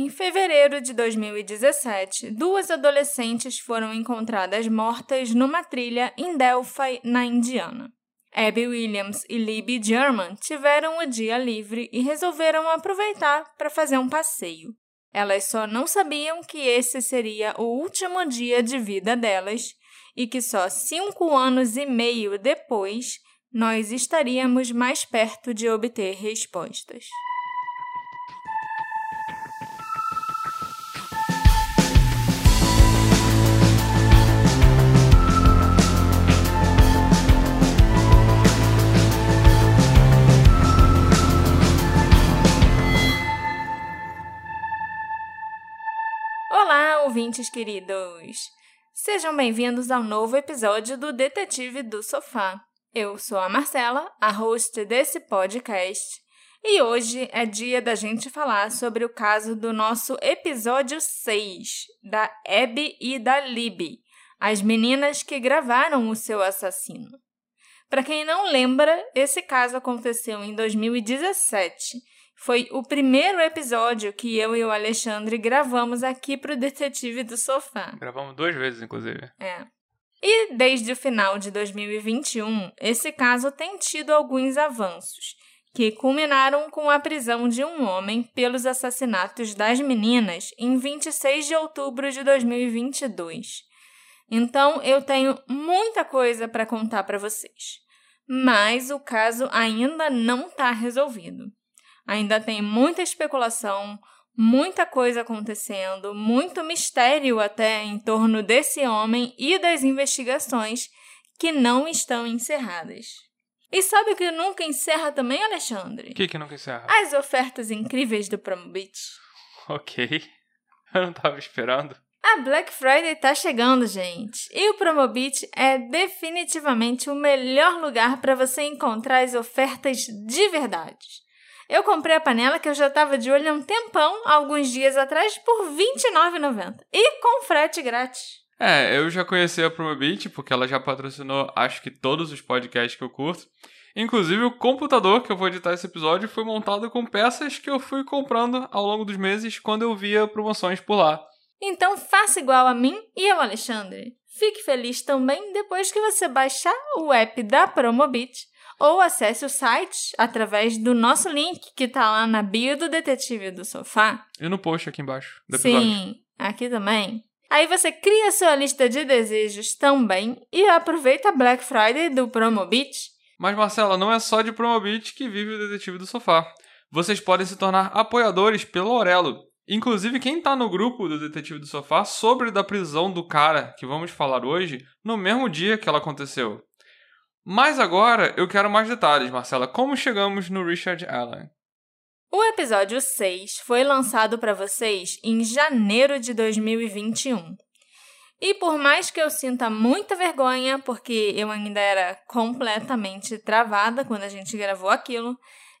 Em fevereiro de 2017, duas adolescentes foram encontradas mortas numa trilha em Delphi, na Indiana. Abby Williams e Libby German tiveram o dia livre e resolveram aproveitar para fazer um passeio. Elas só não sabiam que esse seria o último dia de vida delas e que só cinco anos e meio depois nós estaríamos mais perto de obter respostas. Ouvintes queridos! Sejam bem-vindos ao novo episódio do Detetive do Sofá. Eu sou a Marcela, a host desse podcast, e hoje é dia da gente falar sobre o caso do nosso episódio 6, da Abby e da Libby, as meninas que gravaram o seu assassino. Para quem não lembra, esse caso aconteceu em 2017 foi o primeiro episódio que eu e o Alexandre gravamos aqui para o Detetive do Sofá. Gravamos duas vezes, inclusive. É. E desde o final de 2021, esse caso tem tido alguns avanços, que culminaram com a prisão de um homem pelos assassinatos das meninas em 26 de outubro de 2022. Então, eu tenho muita coisa para contar para vocês. Mas o caso ainda não está resolvido. Ainda tem muita especulação, muita coisa acontecendo, muito mistério até em torno desse homem e das investigações que não estão encerradas. E sabe o que nunca encerra também, Alexandre? O que, que nunca encerra? As ofertas incríveis do Promobit. Ok. Eu não tava esperando. A Black Friday tá chegando, gente. E o Promobit é definitivamente o melhor lugar para você encontrar as ofertas de verdade. Eu comprei a panela que eu já estava de olho há um tempão, alguns dias atrás, por R$29,90. E com frete grátis. É, eu já conheci a Promobit, porque ela já patrocinou acho que todos os podcasts que eu curto. Inclusive, o computador que eu vou editar esse episódio foi montado com peças que eu fui comprando ao longo dos meses quando eu via promoções por lá. Então faça igual a mim e ao Alexandre. Fique feliz também depois que você baixar o app da Promobit ou acesse o site através do nosso link que está lá na bio do Detetive do Sofá. E no post aqui embaixo do episódio. Sim, aqui também. Aí você cria sua lista de desejos também e aproveita a Black Friday do Promobit. Mas Marcela, não é só de Promobit que vive o Detetive do Sofá. Vocês podem se tornar apoiadores pelo Orelo. Inclusive, quem está no grupo do Detetive do Sofá sobre da prisão do cara que vamos falar hoje, no mesmo dia que ela aconteceu. Mas agora eu quero mais detalhes, Marcela. Como chegamos no Richard Allen? O episódio 6 foi lançado para vocês em janeiro de 2021. E por mais que eu sinta muita vergonha, porque eu ainda era completamente travada quando a gente gravou aquilo,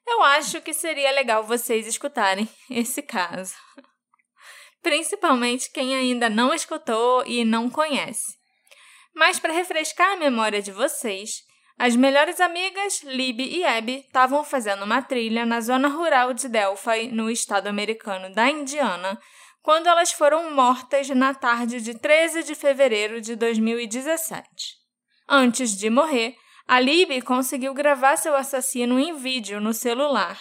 eu acho que seria legal vocês escutarem esse caso. Principalmente quem ainda não escutou e não conhece. Mas para refrescar a memória de vocês, as melhores amigas, Libby e Abby, estavam fazendo uma trilha na zona rural de Delphi, no estado americano da Indiana, quando elas foram mortas na tarde de 13 de fevereiro de 2017. Antes de morrer, a Libby conseguiu gravar seu assassino em vídeo no celular.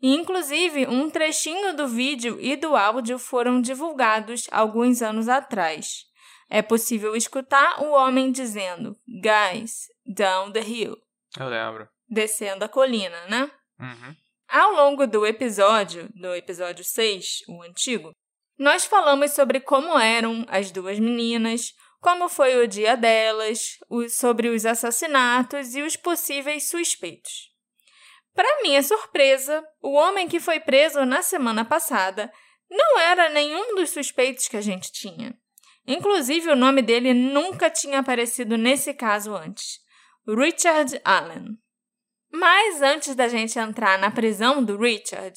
E, inclusive, um trechinho do vídeo e do áudio foram divulgados alguns anos atrás. É possível escutar o homem dizendo: Guys, down the hill. Eu lembro. Descendo a colina, né? Uhum. Ao longo do episódio, do episódio 6, o antigo, nós falamos sobre como eram as duas meninas, como foi o dia delas, sobre os assassinatos e os possíveis suspeitos. Para minha surpresa, o homem que foi preso na semana passada não era nenhum dos suspeitos que a gente tinha. Inclusive, o nome dele nunca tinha aparecido nesse caso antes. Richard Allen. Mas antes da gente entrar na prisão do Richard,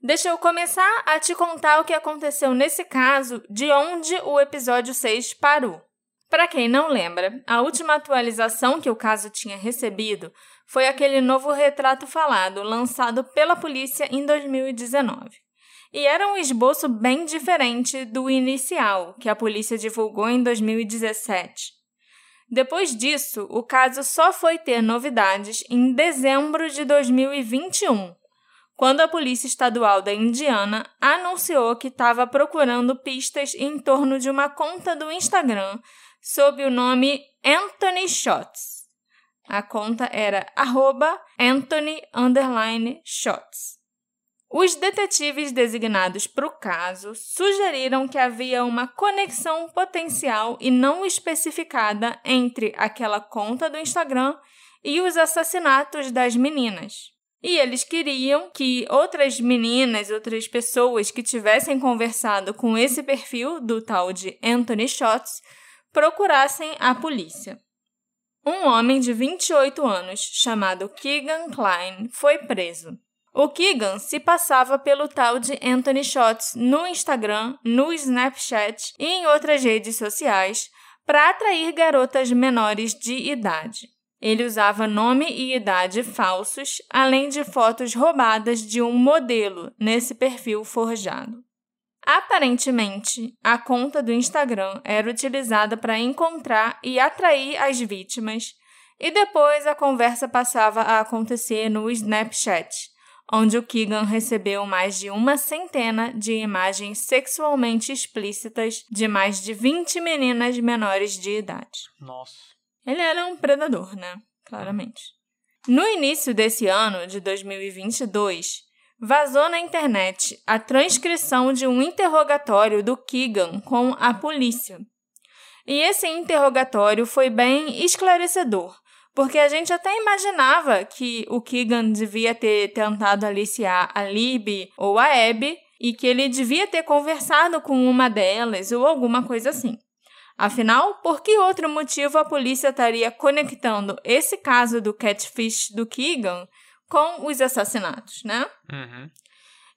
deixa eu começar a te contar o que aconteceu nesse caso, de onde o episódio 6 parou. Para quem não lembra, a última atualização que o caso tinha recebido foi aquele novo retrato falado lançado pela polícia em 2019. e era um esboço bem diferente do inicial que a polícia divulgou em 2017. Depois disso, o caso só foi ter novidades em dezembro de 2021, quando a Polícia Estadual da Indiana anunciou que estava procurando pistas em torno de uma conta do Instagram sob o nome Anthony Shots. A conta era Anthony Shots. Os detetives designados para o caso sugeriram que havia uma conexão potencial e não especificada entre aquela conta do Instagram e os assassinatos das meninas. E eles queriam que outras meninas, outras pessoas que tivessem conversado com esse perfil do tal de Anthony Shots procurassem a polícia. Um homem de 28 anos, chamado Keegan Klein, foi preso. O Keegan se passava pelo tal de Anthony Shots no Instagram, no Snapchat e em outras redes sociais para atrair garotas menores de idade. Ele usava nome e idade falsos, além de fotos roubadas de um modelo nesse perfil forjado. Aparentemente, a conta do Instagram era utilizada para encontrar e atrair as vítimas, e depois a conversa passava a acontecer no Snapchat, onde o Keegan recebeu mais de uma centena de imagens sexualmente explícitas de mais de 20 meninas menores de idade. Nossa. Ele era um predador, né? Claramente. No início desse ano, de 2022, vazou na internet a transcrição de um interrogatório do Keegan com a polícia. E esse interrogatório foi bem esclarecedor, porque a gente até imaginava que o Keegan devia ter tentado aliciar a Libby ou a Abby e que ele devia ter conversado com uma delas ou alguma coisa assim. Afinal, por que outro motivo a polícia estaria conectando esse caso do catfish do Keegan com os assassinatos, né? Uhum.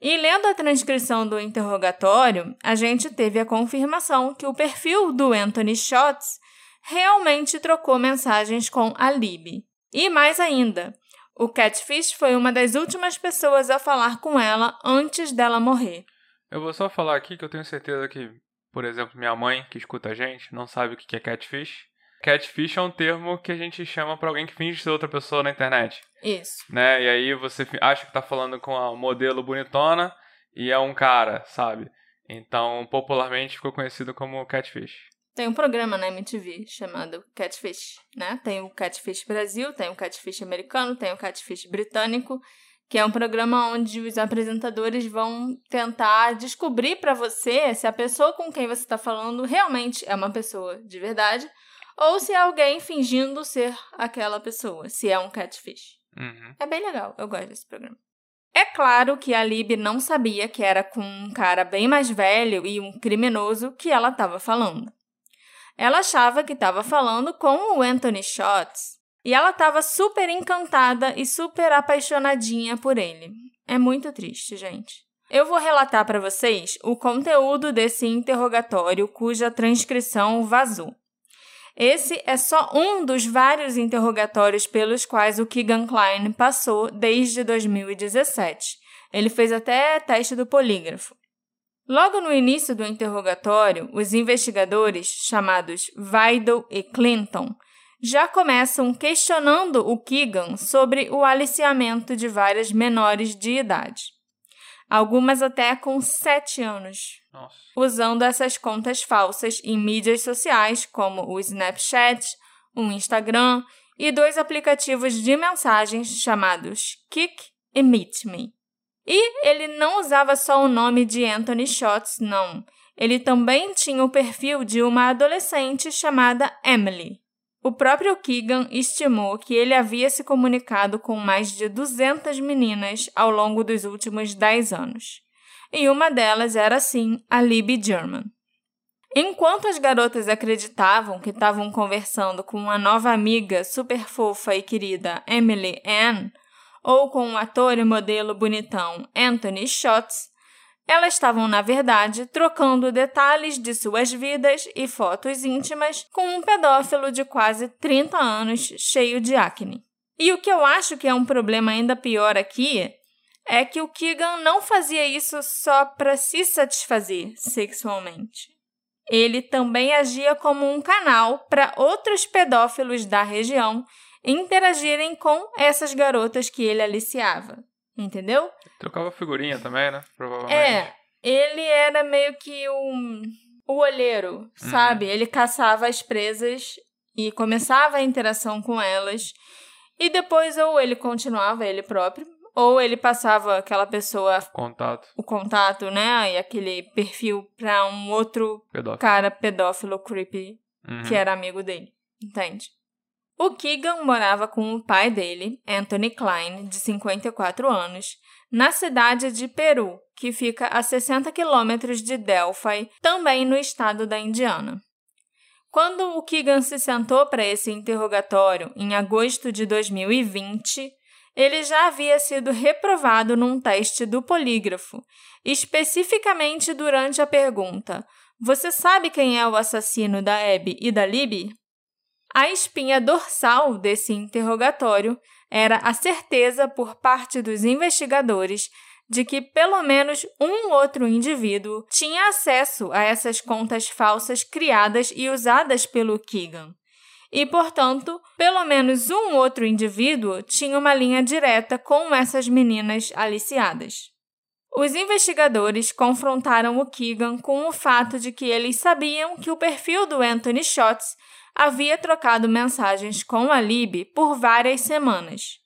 E lendo a transcrição do interrogatório, a gente teve a confirmação que o perfil do Anthony Shots realmente trocou mensagens com a Libby. E mais ainda, o Catfish foi uma das últimas pessoas a falar com ela antes dela morrer. Eu vou só falar aqui que eu tenho certeza que, por exemplo, minha mãe, que escuta a gente, não sabe o que é catfish. Catfish é um termo que a gente chama para alguém que finge ser outra pessoa na internet. Isso. Né? E aí você acha que tá falando com a modelo bonitona e é um cara, sabe? Então, popularmente ficou conhecido como catfish. Tem um programa na MTV chamado Catfish, né? Tem o Catfish Brasil, tem o Catfish americano, tem o Catfish britânico, que é um programa onde os apresentadores vão tentar descobrir para você se a pessoa com quem você está falando realmente é uma pessoa de verdade ou se é alguém fingindo ser aquela pessoa, se é um catfish. Uhum. É bem legal, eu gosto desse programa. É claro que a Lib não sabia que era com um cara bem mais velho e um criminoso que ela estava falando. Ela achava que estava falando com o Anthony Shots e ela estava super encantada e super apaixonadinha por ele. É muito triste, gente. Eu vou relatar para vocês o conteúdo desse interrogatório cuja transcrição vazou. Esse é só um dos vários interrogatórios pelos quais o Keegan Klein passou desde 2017. Ele fez até teste do polígrafo. Logo no início do interrogatório, os investigadores, chamados Vidal e Clinton, já começam questionando o Keegan sobre o aliciamento de várias menores de idade. Algumas até com 7 anos, Nossa. usando essas contas falsas em mídias sociais como o Snapchat, o Instagram e dois aplicativos de mensagens chamados Kik e Meet Me. E ele não usava só o nome de Anthony Shots, não. Ele também tinha o perfil de uma adolescente chamada Emily. O próprio Keegan estimou que ele havia se comunicado com mais de 200 meninas ao longo dos últimos 10 anos. E uma delas era, sim, a Libby German. Enquanto as garotas acreditavam que estavam conversando com uma nova amiga super fofa e querida Emily Ann, ou com o ator e modelo bonitão Anthony Shots, elas estavam, na verdade, trocando detalhes de suas vidas e fotos íntimas com um pedófilo de quase 30 anos cheio de acne. E o que eu acho que é um problema ainda pior aqui é que o Keegan não fazia isso só para se satisfazer sexualmente. Ele também agia como um canal para outros pedófilos da região interagirem com essas garotas que ele aliciava. Entendeu? Trocava figurinha também, né? Provavelmente. É, ele era meio que um, o olheiro, uhum. sabe? Ele caçava as presas e começava a interação com elas. E depois, ou ele continuava ele próprio, ou ele passava aquela pessoa. Contato. O contato, né? E aquele perfil pra um outro pedófilo. cara pedófilo creepy uhum. que era amigo dele. Entende? O Keegan morava com o pai dele, Anthony Klein, de 54 anos, na cidade de Peru, que fica a 60 quilômetros de Delphi, também no estado da Indiana. Quando o Keegan se sentou para esse interrogatório em agosto de 2020, ele já havia sido reprovado num teste do polígrafo, especificamente durante a pergunta: Você sabe quem é o assassino da Abby e da Libby? A espinha dorsal desse interrogatório era a certeza por parte dos investigadores de que pelo menos um outro indivíduo tinha acesso a essas contas falsas criadas e usadas pelo Keegan. E, portanto, pelo menos um outro indivíduo tinha uma linha direta com essas meninas aliciadas. Os investigadores confrontaram o Keegan com o fato de que eles sabiam que o perfil do Anthony Schotts havia trocado mensagens com a Libby por várias semanas,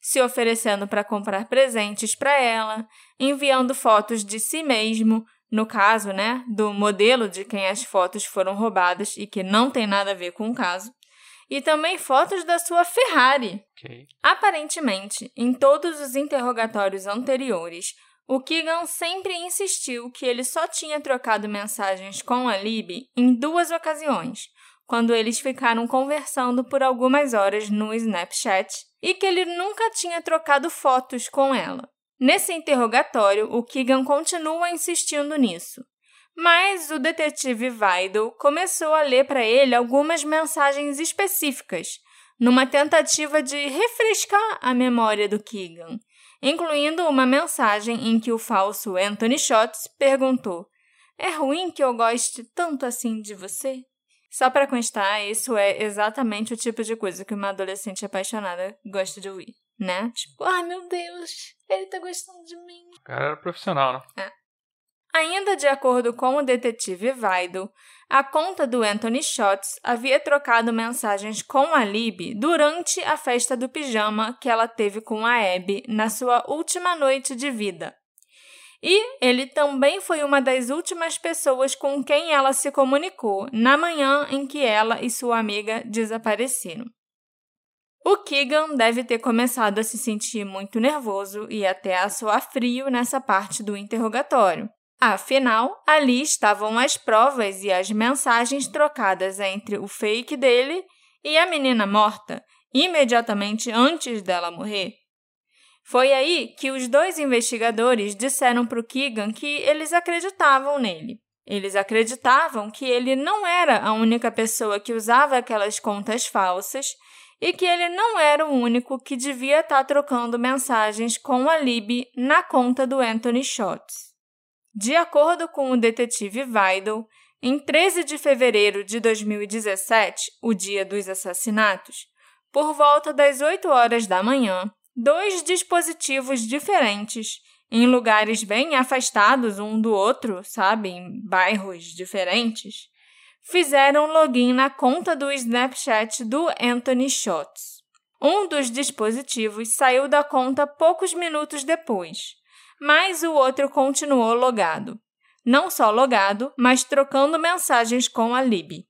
se oferecendo para comprar presentes para ela, enviando fotos de si mesmo, no caso, né, do modelo de quem as fotos foram roubadas e que não tem nada a ver com o caso, e também fotos da sua Ferrari. Okay. Aparentemente, em todos os interrogatórios anteriores, o Keegan sempre insistiu que ele só tinha trocado mensagens com a Libby em duas ocasiões, quando eles ficaram conversando por algumas horas no Snapchat e que ele nunca tinha trocado fotos com ela. Nesse interrogatório, o Keegan continua insistindo nisso. Mas o detetive Vidal começou a ler para ele algumas mensagens específicas, numa tentativa de refrescar a memória do Keegan, incluindo uma mensagem em que o falso Anthony Schotts perguntou: É ruim que eu goste tanto assim de você? Só para constar, isso é exatamente o tipo de coisa que uma adolescente apaixonada gosta de ouvir, né? Tipo, ai meu Deus, ele tá gostando de mim. O cara era profissional, né? É. Ainda de acordo com o detetive Vaido, a conta do Anthony Schotts havia trocado mensagens com a Libby durante a festa do pijama que ela teve com a Abby na sua última noite de vida. E ele também foi uma das últimas pessoas com quem ela se comunicou na manhã em que ela e sua amiga desapareceram. O Keegan deve ter começado a se sentir muito nervoso e até a suar frio nessa parte do interrogatório. Afinal, ali estavam as provas e as mensagens trocadas entre o fake dele e a menina morta, imediatamente antes dela morrer. Foi aí que os dois investigadores disseram para o Keegan que eles acreditavam nele. Eles acreditavam que ele não era a única pessoa que usava aquelas contas falsas e que ele não era o único que devia estar tá trocando mensagens com a Libby na conta do Anthony Schotts. De acordo com o detetive Vidal, em 13 de fevereiro de 2017, o dia dos assassinatos, por volta das 8 horas da manhã, dois dispositivos diferentes em lugares bem afastados um do outro, sabe, em bairros diferentes, fizeram login na conta do Snapchat do Anthony Schotts. Um dos dispositivos saiu da conta poucos minutos depois, mas o outro continuou logado. Não só logado, mas trocando mensagens com a Libby.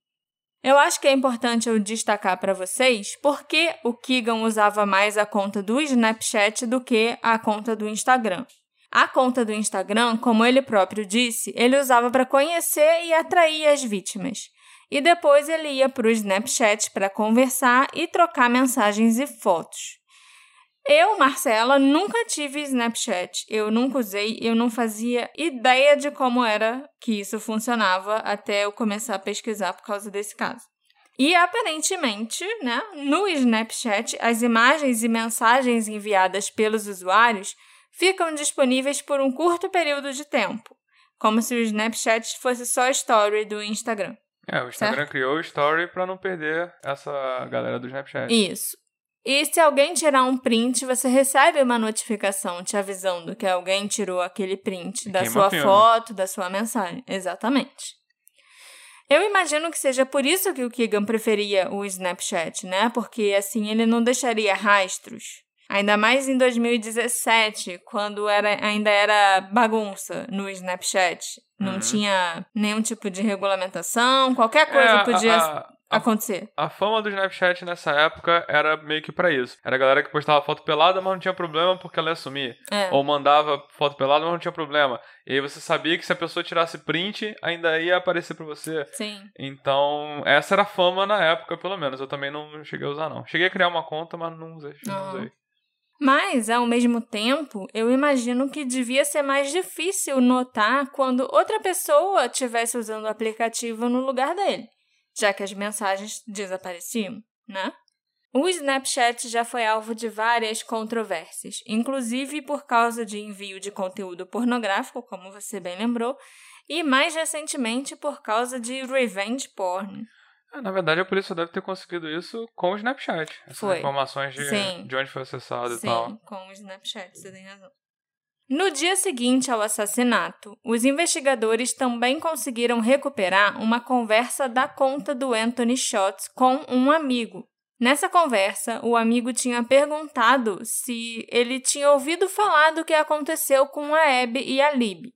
Eu acho que é importante eu destacar para vocês porque o Keegan usava mais a conta do Snapchat do que a conta do Instagram. A conta do Instagram, como ele próprio disse, ele usava para conhecer e atrair as vítimas. E depois ele ia para o Snapchat para conversar e trocar mensagens e fotos. Eu, Marcela, nunca tive Snapchat. Eu nunca usei, eu não fazia ideia de como era que isso funcionava até eu começar a pesquisar por causa desse caso. E aparentemente, né, no Snapchat, as imagens e mensagens enviadas pelos usuários ficam disponíveis por um curto período de tempo, como se o Snapchat fosse só a story do Instagram. É, o Instagram Certo. criou o Story pra não perder essa galera do Snapchat. Isso. E se alguém tirar um print, você recebe uma notificação te avisando que alguém tirou aquele print da sua foto, da sua mensagem. Exatamente. Eu imagino que seja por isso que o Keegan preferia o Snapchat, né? Porque assim ele não deixaria rastros. Ainda mais em 2017, quando era, ainda era bagunça no Snapchat. Não Uhum. tinha nenhum tipo de regulamentação, qualquer coisa É, podia a- a- acontecer. A fama do Snapchat nessa época era meio que pra isso. Era a galera que postava foto pelada, mas não tinha problema porque ela ia sumir. É. Ou mandava foto pelada, mas não tinha problema. E aí você sabia que se a pessoa tirasse print, ainda ia aparecer pra você. Sim. Então, essa era a fama na época, pelo menos. Eu também não cheguei a usar, não. Cheguei a criar uma conta, mas não usei. Não Ah. usei. Mas, ao mesmo tempo, eu imagino que devia ser mais difícil notar quando outra pessoa estivesse usando o aplicativo no lugar dele, já que as mensagens desapareciam, né? O Snapchat já foi alvo de várias controvérsias, inclusive por causa de envio de conteúdo pornográfico, como você bem lembrou, e mais recentemente por causa de revenge porn. É, na verdade, a polícia deve ter conseguido isso com o Snapchat. Essas Foi. informações de, Sim. de onde foi acessado Sim, e tal. com o Snapchat, você tem razão. No dia seguinte ao assassinato, os investigadores também conseguiram recuperar uma conversa da conta do Anthony Schotts com um amigo. Nessa conversa, o amigo tinha perguntado se ele tinha ouvido falar do que aconteceu com a Abby e a Lib.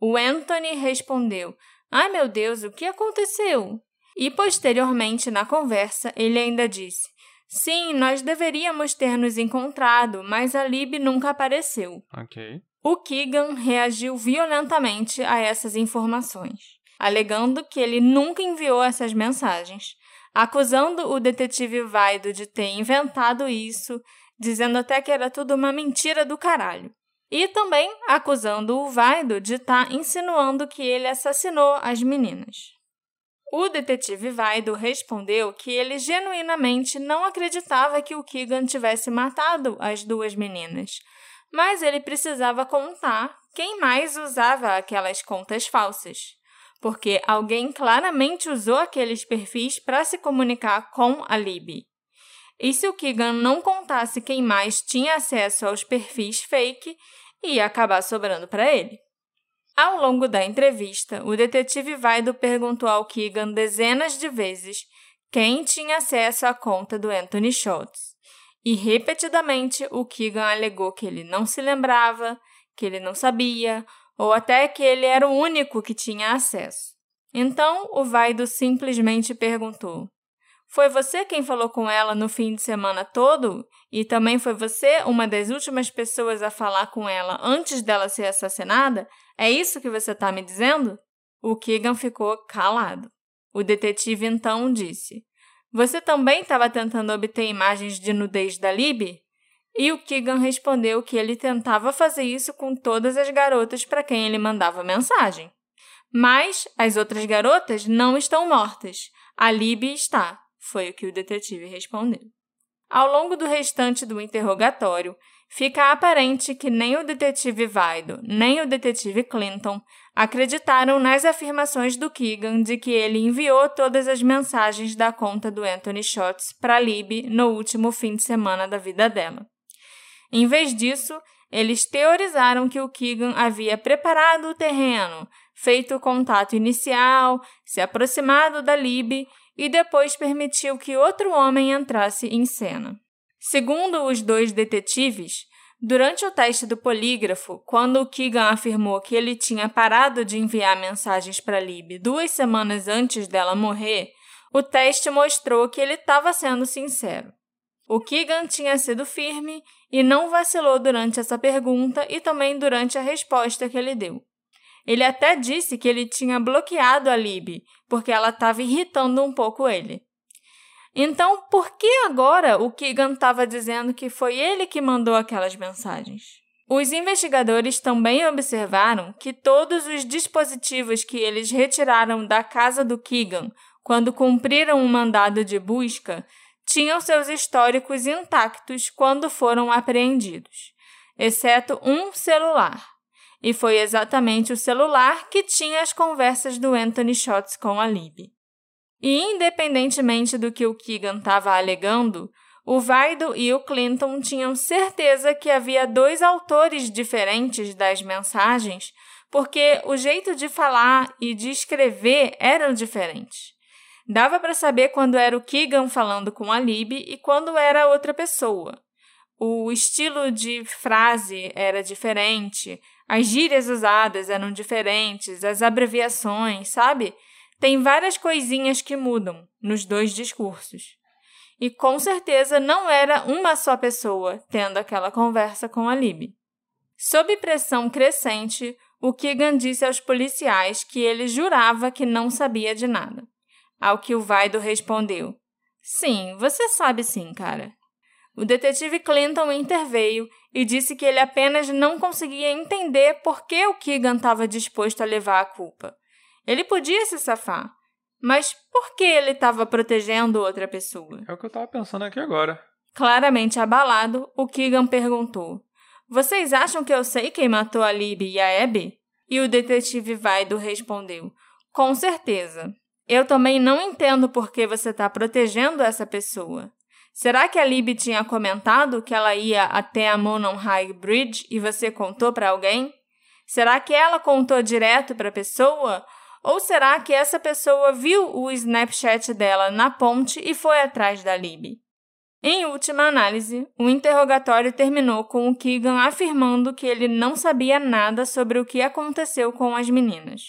O Anthony respondeu: Ai meu Deus, o que aconteceu? E posteriormente, na conversa, ele ainda disse: Sim, nós deveríamos ter nos encontrado, mas a Lib nunca apareceu. Ok. O Keegan reagiu violentamente a essas informações, alegando que ele nunca enviou essas mensagens, acusando o detetive Vaido de ter inventado isso, dizendo até que era tudo uma mentira do caralho. E também acusando o Vaido de estar insinuando que ele assassinou as meninas. O detetive Vaido respondeu que ele genuinamente não acreditava que o Keegan tivesse matado as duas meninas, mas ele precisava contar quem mais usava aquelas contas falsas, porque alguém claramente usou aqueles perfis para se comunicar com a Libby. E se o Keegan não contasse quem mais tinha acesso aos perfis fake, ia acabar sobrando para ele. Ao longo da entrevista, o detetive Vaido perguntou ao Keegan dezenas de vezes quem tinha acesso à conta do Anthony Schultz. E repetidamente o Keegan alegou que ele não se lembrava, que ele não sabia, ou até que ele era o único que tinha acesso. Então o Vaido simplesmente perguntou: Foi você quem falou com ela no fim de semana todo? E também foi você uma das últimas pessoas a falar com ela antes dela ser assassinada? É isso que você está me dizendo? O Keegan ficou calado. O detetive então disse: Você também estava tentando obter imagens de nudez da Libby? E o Keegan respondeu que ele tentava fazer isso com todas as garotas para quem ele mandava mensagem. Mas as outras garotas não estão mortas. A Libby está, foi o que o detetive respondeu. Ao longo do restante do interrogatório, fica aparente que nem o detetive Vaido, nem o detetive Clinton acreditaram nas afirmações do Keegan de que ele enviou todas as mensagens da conta do Anthony Schotts para Libby no último fim de semana da vida dela. Em vez disso, eles teorizaram que o Keegan havia preparado o terreno, feito o contato inicial, se aproximado da Libby e depois permitiu que outro homem entrasse em cena. Segundo os dois detetives, durante o teste do polígrafo, quando o Keegan afirmou que ele tinha parado de enviar mensagens para Libby duas semanas antes dela morrer, o teste mostrou que ele estava sendo sincero. O Keegan tinha sido firme e não vacilou durante essa pergunta e também durante a resposta que ele deu. Ele até disse que ele tinha bloqueado a Libby, porque ela estava irritando um pouco ele. Então, por que agora o Keegan estava dizendo que foi ele que mandou aquelas mensagens? Os investigadores também observaram que todos os dispositivos que eles retiraram da casa do Keegan quando cumpriram um mandado de busca tinham seus históricos intactos quando foram apreendidos. exceto um celular. E foi exatamente o celular que tinha as conversas do Anthony Schotts com a Libby. E independentemente do que o Keegan estava alegando, o Vaido e o Clinton tinham certeza que havia dois autores diferentes das mensagens, porque o jeito de falar e de escrever eram diferentes. Dava para saber quando era o Keegan falando com a Libby e quando era outra pessoa. O estilo de frase era diferente, as gírias usadas eram diferentes, as abreviações, sabe? Tem várias coisinhas que mudam nos dois discursos. E com certeza não era uma só pessoa tendo aquela conversa com a Libby. Sob pressão crescente, o Keegan disse aos policiais que ele jurava que não sabia de nada. Ao que o Vaido respondeu: Sim, você sabe sim, cara. O detetive Clinton interveio e disse que ele apenas não conseguia entender por que o Keegan estava disposto a levar a culpa. Ele podia se safar, mas por que ele estava protegendo outra pessoa? É o que eu estava pensando aqui agora. Claramente abalado, o Keegan perguntou: Vocês acham que eu sei quem matou a Libby e a Abby? E o detetive Vaido respondeu: Com certeza. Eu também não entendo por que você está protegendo essa pessoa. Será que a Libby tinha comentado que ela ia até a Monon High Bridge e você contou para alguém? Será que ela contou direto para a pessoa ou será que essa pessoa viu o Snapchat dela na ponte e foi atrás da Libby? Em última análise, o interrogatório terminou com o Keegan afirmando que ele não sabia nada sobre o que aconteceu com as meninas.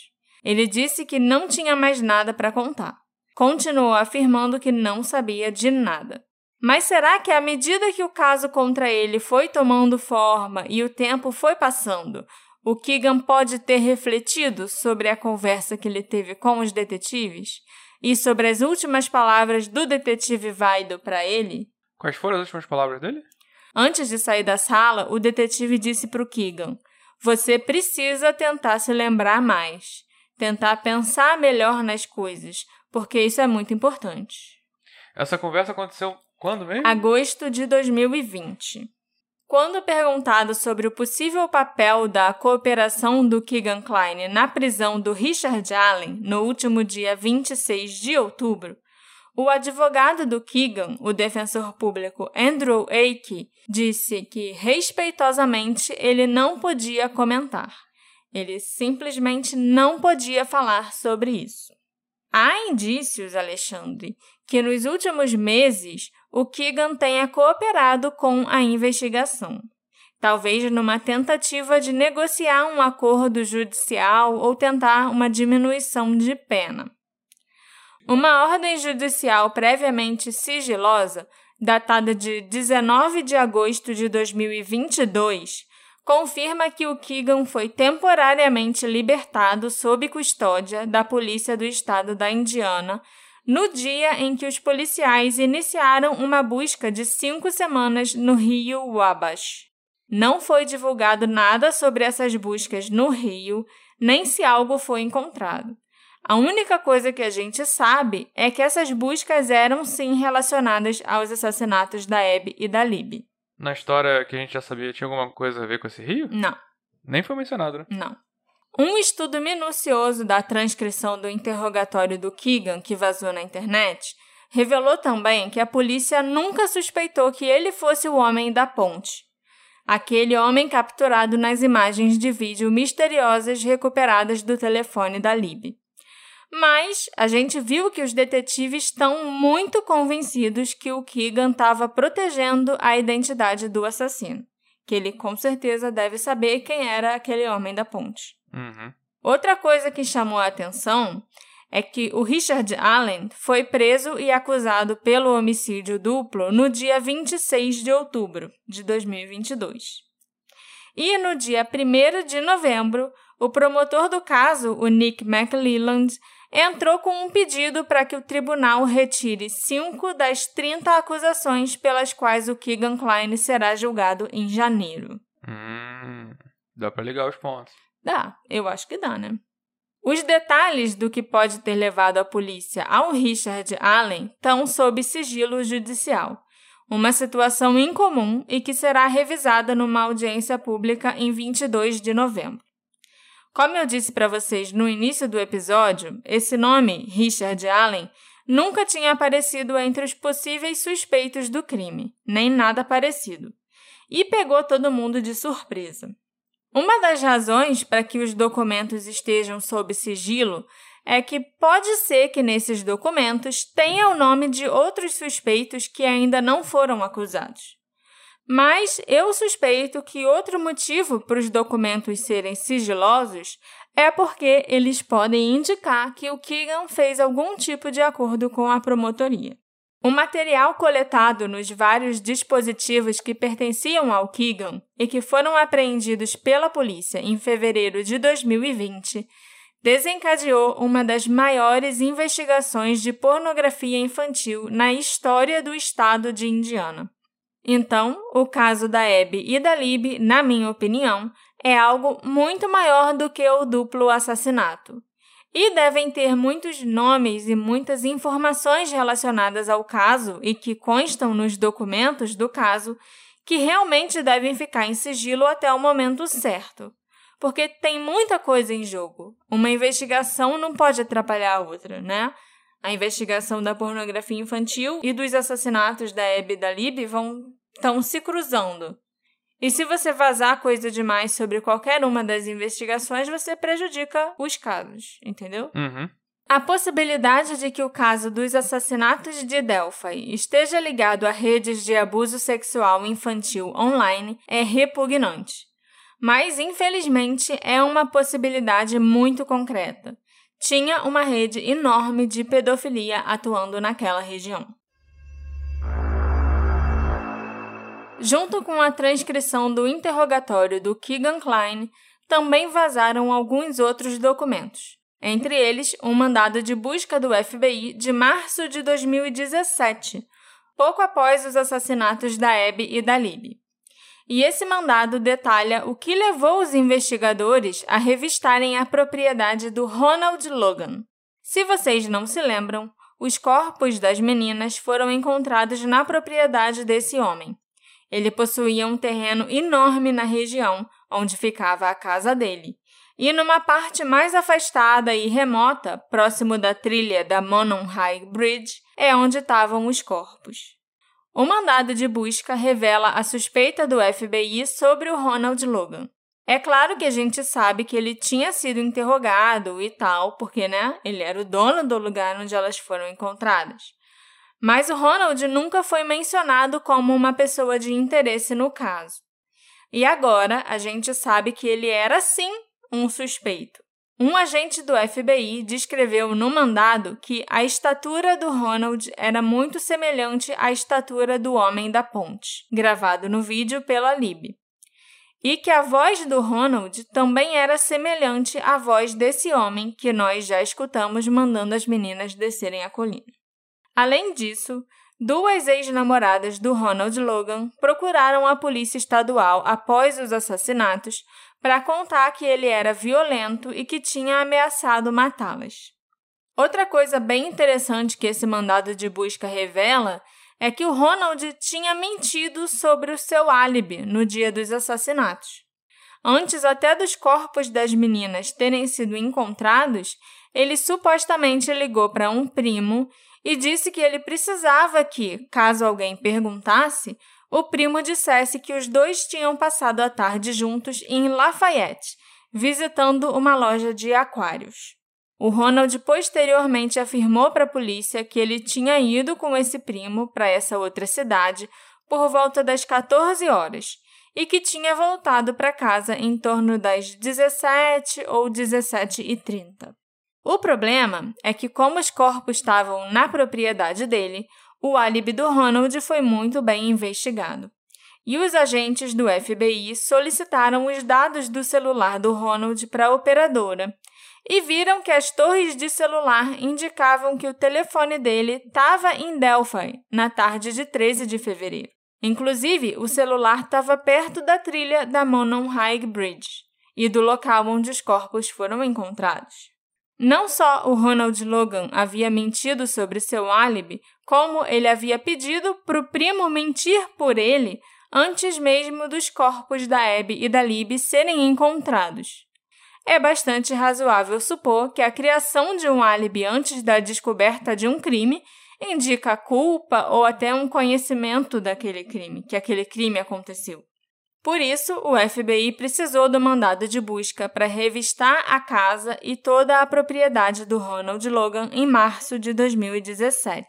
Ele disse que não tinha mais nada para contar. Continuou afirmando que não sabia de nada. Mas será que à medida que o caso contra ele foi tomando forma e o tempo foi passando, o Keegan pode ter refletido sobre a conversa que ele teve com os detetives e sobre as últimas palavras do detetive Vaido para ele? Quais foram as últimas palavras dele? Antes de sair da sala, o detetive disse para o Keegan: Você precisa tentar se lembrar mais, tentar pensar melhor nas coisas, porque isso é muito importante. Essa conversa aconteceu quando mesmo? Agosto de 2020. Quando perguntado sobre o possível papel da cooperação do Keegan Klein na prisão do Richard Allen no último dia 26 de outubro, o advogado do Keegan, o defensor público Andrew Ake, disse que, respeitosamente, ele não podia comentar. Ele simplesmente não podia falar sobre isso. Há indícios, Alexandre, que nos últimos meses o Keegan tenha cooperado com a investigação, talvez numa tentativa de negociar um acordo judicial ou tentar uma diminuição de pena. Uma ordem judicial previamente sigilosa, datada de 19 de agosto de 2022, confirma que o Keegan foi temporariamente libertado sob custódia da Polícia do Estado da Indiana no dia em que os policiais iniciaram uma busca de cinco semanas no rio Wabash. Não foi divulgado nada sobre essas buscas no rio, nem se algo foi encontrado. A única coisa que a gente sabe é que essas buscas eram sim relacionadas aos assassinatos da Abby e da Libby. Na história que a gente já sabia, tinha alguma coisa a ver com esse rio? Não. Nem foi mencionado, né? Não. Um estudo minucioso da transcrição do interrogatório do Keegan, que vazou na internet, revelou também que a polícia nunca suspeitou que ele fosse o homem da ponte. Aquele homem capturado nas imagens de vídeo misteriosas recuperadas do telefone da Lib. Mas a gente viu que os detetives estão muito convencidos que o Keegan estava protegendo a identidade do assassino, que ele com certeza deve saber quem era aquele homem da ponte. Uhum. Outra coisa que chamou a atenção é que o Richard Allen foi preso e acusado pelo homicídio duplo no dia 26 de outubro de 2022. E no dia 1 de novembro, o promotor do caso, o Nick McLeland, entrou com um pedido para que o tribunal retire cinco das 30 acusações pelas quais o Keegan Klein será julgado em janeiro. Hum, dá para ligar os pontos. Dá, eu acho que dá, né? Os detalhes do que pode ter levado a polícia ao Richard Allen estão sob sigilo judicial. uma situação incomum e que será revisada numa audiência pública em 22 de novembro. Como eu disse para vocês no início do episódio, esse nome, Richard Allen, nunca tinha aparecido entre os possíveis suspeitos do crime, nem nada parecido, e pegou todo mundo de surpresa. Uma das razões para que os documentos estejam sob sigilo é que pode ser que nesses documentos tenha o nome de outros suspeitos que ainda não foram acusados. Mas eu suspeito que outro motivo para os documentos serem sigilosos é porque eles podem indicar que o Keegan fez algum tipo de acordo com a promotoria. O material coletado nos vários dispositivos que pertenciam ao Keegan e que foram apreendidos pela polícia em fevereiro de 2020 desencadeou uma das maiores investigações de pornografia infantil na história do estado de Indiana. Então, o caso da Abby e da Lib, na minha opinião, é algo muito maior do que o duplo assassinato. E devem ter muitos nomes e muitas informações relacionadas ao caso e que constam nos documentos do caso que realmente devem ficar em sigilo até o momento certo. Porque tem muita coisa em jogo. Uma investigação não pode atrapalhar a outra, né? A investigação da pornografia infantil e dos assassinatos da Abby e da Lib vão estão se cruzando. E se você vazar coisa demais sobre qualquer uma das investigações, você prejudica os casos, entendeu? Uhum. A possibilidade de que o caso dos assassinatos de Delphi esteja ligado a redes de abuso sexual infantil online é repugnante. Mas, infelizmente, é uma possibilidade muito concreta. Tinha uma rede enorme de pedofilia atuando naquela região. Junto com a transcrição do interrogatório do Keegan Klein, também vazaram alguns outros documentos, entre eles um mandado de busca do FBI de março de 2017, pouco após os assassinatos da Abby e da Libby. E esse mandado detalha o que levou os investigadores a revistarem a propriedade do Ronald Logan. Se vocês não se lembram, os corpos das meninas foram encontrados na propriedade desse homem, ele possuía um terreno enorme na região onde ficava a casa dele. E numa parte mais afastada e remota, próximo da trilha da Monon High Bridge, é onde estavam os corpos. O mandado de busca revela a suspeita do FBI sobre o Ronald Logan. É claro que a gente sabe que ele tinha sido interrogado e tal, porque, né, ele era o dono do lugar onde elas foram encontradas. Mas o Ronald nunca foi mencionado como uma pessoa de interesse no caso. E agora a gente sabe que ele era sim um suspeito. Um agente do FBI descreveu no mandado que a estatura do Ronald era muito semelhante à estatura do homem da ponte, gravado no vídeo pela Lib. E que a voz do Ronald também era semelhante à voz desse homem que nós já escutamos mandando as meninas descerem a colina. Além disso, duas ex-namoradas do Ronald Logan procuraram a polícia estadual após os assassinatos para contar que ele era violento e que tinha ameaçado matá-las. Outra coisa bem interessante que esse mandado de busca revela é que o Ronald tinha mentido sobre o seu álibi no dia dos assassinatos. Antes até dos corpos das meninas terem sido encontrados, ele supostamente ligou para um primo e disse que ele precisava que, caso alguém perguntasse, o primo dissesse que os dois tinham passado a tarde juntos em Lafayette, visitando uma loja de aquários. O Ronald posteriormente afirmou para a polícia que ele tinha ido com esse primo para essa outra cidade por volta das 14 horas e que tinha voltado para casa em torno das 17 ou 17 e 30. O problema é que, como os corpos estavam na propriedade dele, o álibi do Ronald foi muito bem investigado. E os agentes do FBI solicitaram os dados do celular do Ronald para a operadora e viram que as torres de celular indicavam que o telefone dele estava em Delphi na tarde de 13 de fevereiro. Inclusive, o celular estava perto da trilha da Monon High Bridge e do local onde os corpos foram encontrados. Não só o Ronald Logan havia mentido sobre seu álibi, como ele havia pedido para o primo mentir por ele antes mesmo dos corpos da Abby e da Lib serem encontrados. É bastante razoável supor que a criação de um álibi antes da descoberta de um crime indica culpa ou até um conhecimento daquele crime, que aquele crime aconteceu. Por isso, o FBI precisou do mandado de busca para revistar a casa e toda a propriedade do Ronald Logan em março de 2017.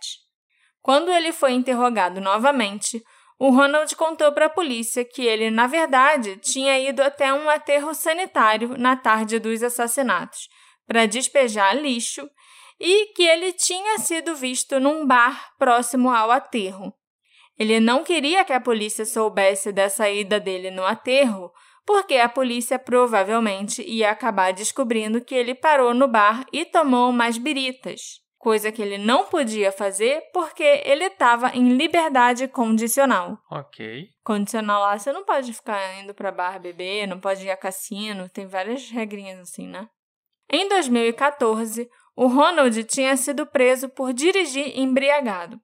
Quando ele foi interrogado novamente, o Ronald contou para a polícia que ele, na verdade, tinha ido até um aterro sanitário na tarde dos assassinatos para despejar lixo e que ele tinha sido visto num bar próximo ao aterro. Ele não queria que a polícia soubesse dessa ida dele no aterro, porque a polícia provavelmente ia acabar descobrindo que ele parou no bar e tomou umas biritas, coisa que ele não podia fazer porque ele estava em liberdade condicional. Ok. Condicional lá, você não pode ficar indo para bar beber, não pode ir a cassino, tem várias regrinhas assim, né? Em 2014, o Ronald tinha sido preso por dirigir embriagado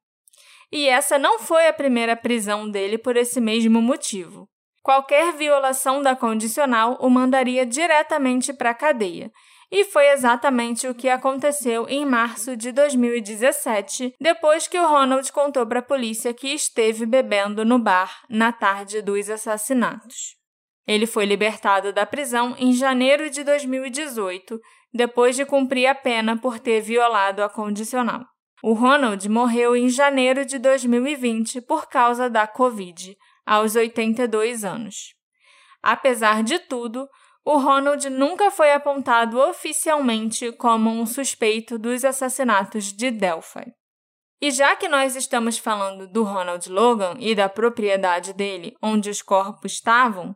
e essa não foi a primeira prisão dele por esse mesmo motivo. Qualquer violação da condicional o mandaria diretamente para a cadeia. E foi exatamente o que aconteceu em março de 2017, depois que o Ronald contou para a polícia que esteve bebendo no bar na tarde dos assassinatos. Ele foi libertado da prisão em janeiro de 2018, depois de cumprir a pena por ter violado a condicional. O Ronald morreu em janeiro de 2020 por causa da Covid, aos 82 anos. Apesar de tudo, o Ronald nunca foi apontado oficialmente como um suspeito dos assassinatos de Delphi. E já que nós estamos falando do Ronald Logan e da propriedade dele, onde os corpos estavam,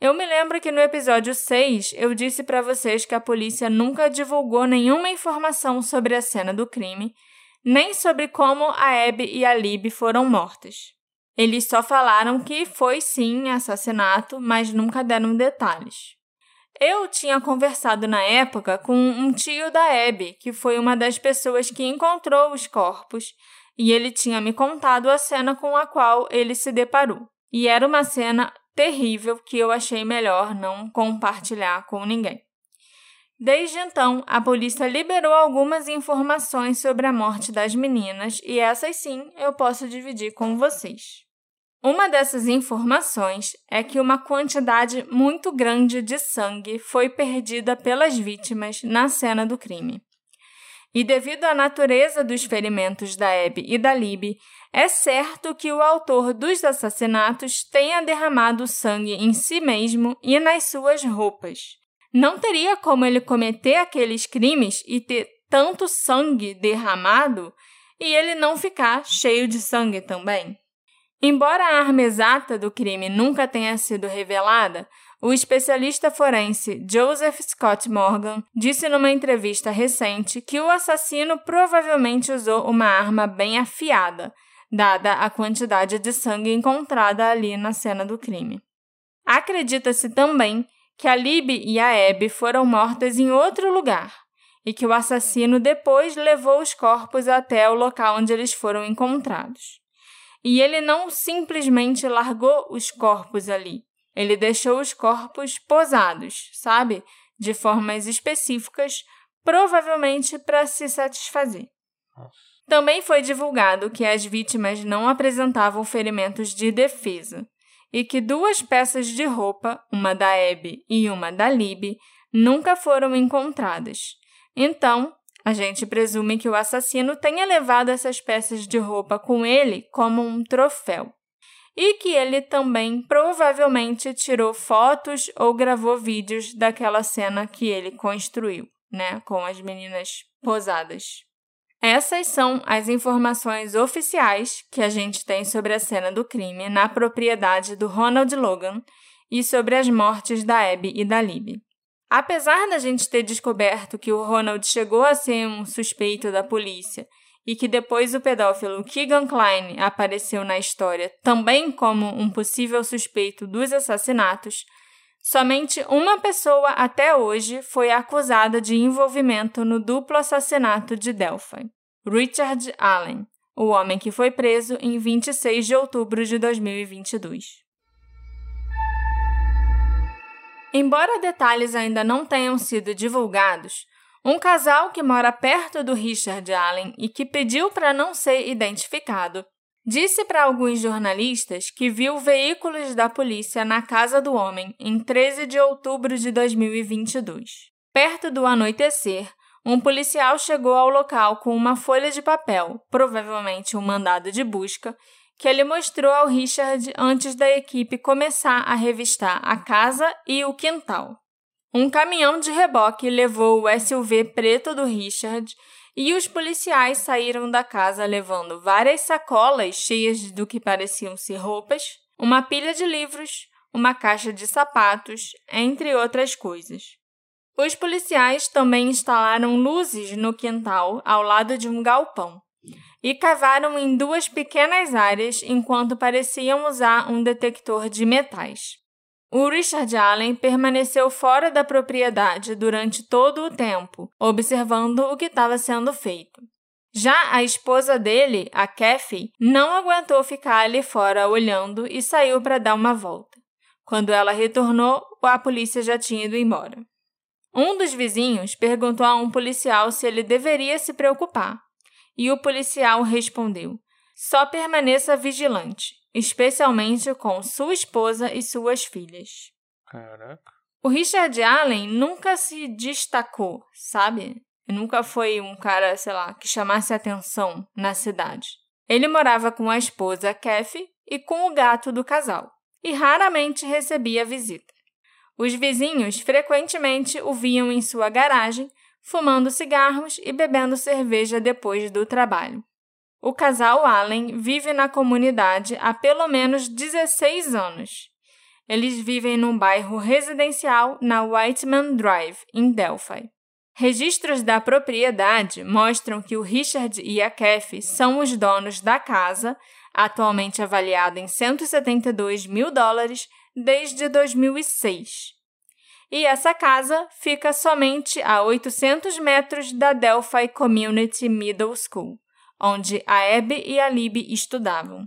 eu me lembro que no episódio 6 eu disse para vocês que a polícia nunca divulgou nenhuma informação sobre a cena do crime nem sobre como a Abby e a Lib foram mortas. Eles só falaram que foi sim assassinato, mas nunca deram detalhes. Eu tinha conversado na época com um tio da Abby, que foi uma das pessoas que encontrou os corpos, e ele tinha me contado a cena com a qual ele se deparou. E era uma cena terrível que eu achei melhor não compartilhar com ninguém. Desde então, a polícia liberou algumas informações sobre a morte das meninas e essas sim eu posso dividir com vocês. Uma dessas informações é que uma quantidade muito grande de sangue foi perdida pelas vítimas na cena do crime. E devido à natureza dos ferimentos da Abby e da Lib, é certo que o autor dos assassinatos tenha derramado sangue em si mesmo e nas suas roupas não teria como ele cometer aqueles crimes e ter tanto sangue derramado e ele não ficar cheio de sangue também. Embora a arma exata do crime nunca tenha sido revelada, o especialista forense Joseph Scott Morgan disse numa entrevista recente que o assassino provavelmente usou uma arma bem afiada, dada a quantidade de sangue encontrada ali na cena do crime. Acredita-se também que a Lib e a Abby foram mortas em outro lugar e que o assassino depois levou os corpos até o local onde eles foram encontrados. E ele não simplesmente largou os corpos ali. Ele deixou os corpos posados, sabe? De formas específicas, provavelmente para se satisfazer. Também foi divulgado que as vítimas não apresentavam ferimentos de defesa e que duas peças de roupa, uma da Abby e uma da Lib, nunca foram encontradas. Então, a gente presume que o assassino tenha levado essas peças de roupa com ele como um troféu. E que ele também provavelmente tirou fotos ou gravou vídeos daquela cena que ele construiu, né, com as meninas posadas. Essas são as informações oficiais que a gente tem sobre a cena do crime na propriedade do Ronald Logan e sobre as mortes da Abby e da Libby. Apesar da gente ter descoberto que o Ronald chegou a ser um suspeito da polícia e que depois o pedófilo Keegan Klein apareceu na história também como um possível suspeito dos assassinatos, Somente uma pessoa até hoje foi acusada de envolvimento no duplo assassinato de Delphi: Richard Allen, o homem que foi preso em 26 de outubro de 2022. Embora detalhes ainda não tenham sido divulgados, um casal que mora perto do Richard Allen e que pediu para não ser identificado disse para alguns jornalistas que viu veículos da polícia na casa do homem em 13 de outubro de 2022. Perto do anoitecer, um policial chegou ao local com uma folha de papel, provavelmente um mandado de busca, que ele mostrou ao Richard antes da equipe começar a revistar a casa e o quintal. Um caminhão de reboque levou o SUV preto do Richard e os policiais saíram da casa levando várias sacolas cheias do que pareciam ser roupas, uma pilha de livros, uma caixa de sapatos, entre outras coisas. Os policiais também instalaram luzes no quintal ao lado de um galpão e cavaram em duas pequenas áreas enquanto pareciam usar um detector de metais. O Richard Allen permaneceu fora da propriedade durante todo o tempo, observando o que estava sendo feito. Já a esposa dele, a Kathy, não aguentou ficar ali fora olhando e saiu para dar uma volta. Quando ela retornou, a polícia já tinha ido embora. Um dos vizinhos perguntou a um policial se ele deveria se preocupar, e o policial respondeu: só permaneça vigilante especialmente com sua esposa e suas filhas. Caraca. O Richard Allen nunca se destacou, sabe? Nunca foi um cara, sei lá, que chamasse atenção na cidade. Ele morava com a esposa Kathy e com o gato do casal, e raramente recebia visita. Os vizinhos frequentemente o viam em sua garagem, fumando cigarros e bebendo cerveja depois do trabalho. O casal Allen vive na comunidade há pelo menos 16 anos. Eles vivem num bairro residencial na Whiteman Drive, em Delphi. Registros da propriedade mostram que o Richard e a Kathy são os donos da casa, atualmente avaliada em 172 mil dólares desde 2006. E essa casa fica somente a 800 metros da Delphi Community Middle School onde a Abby e a Libby estudavam.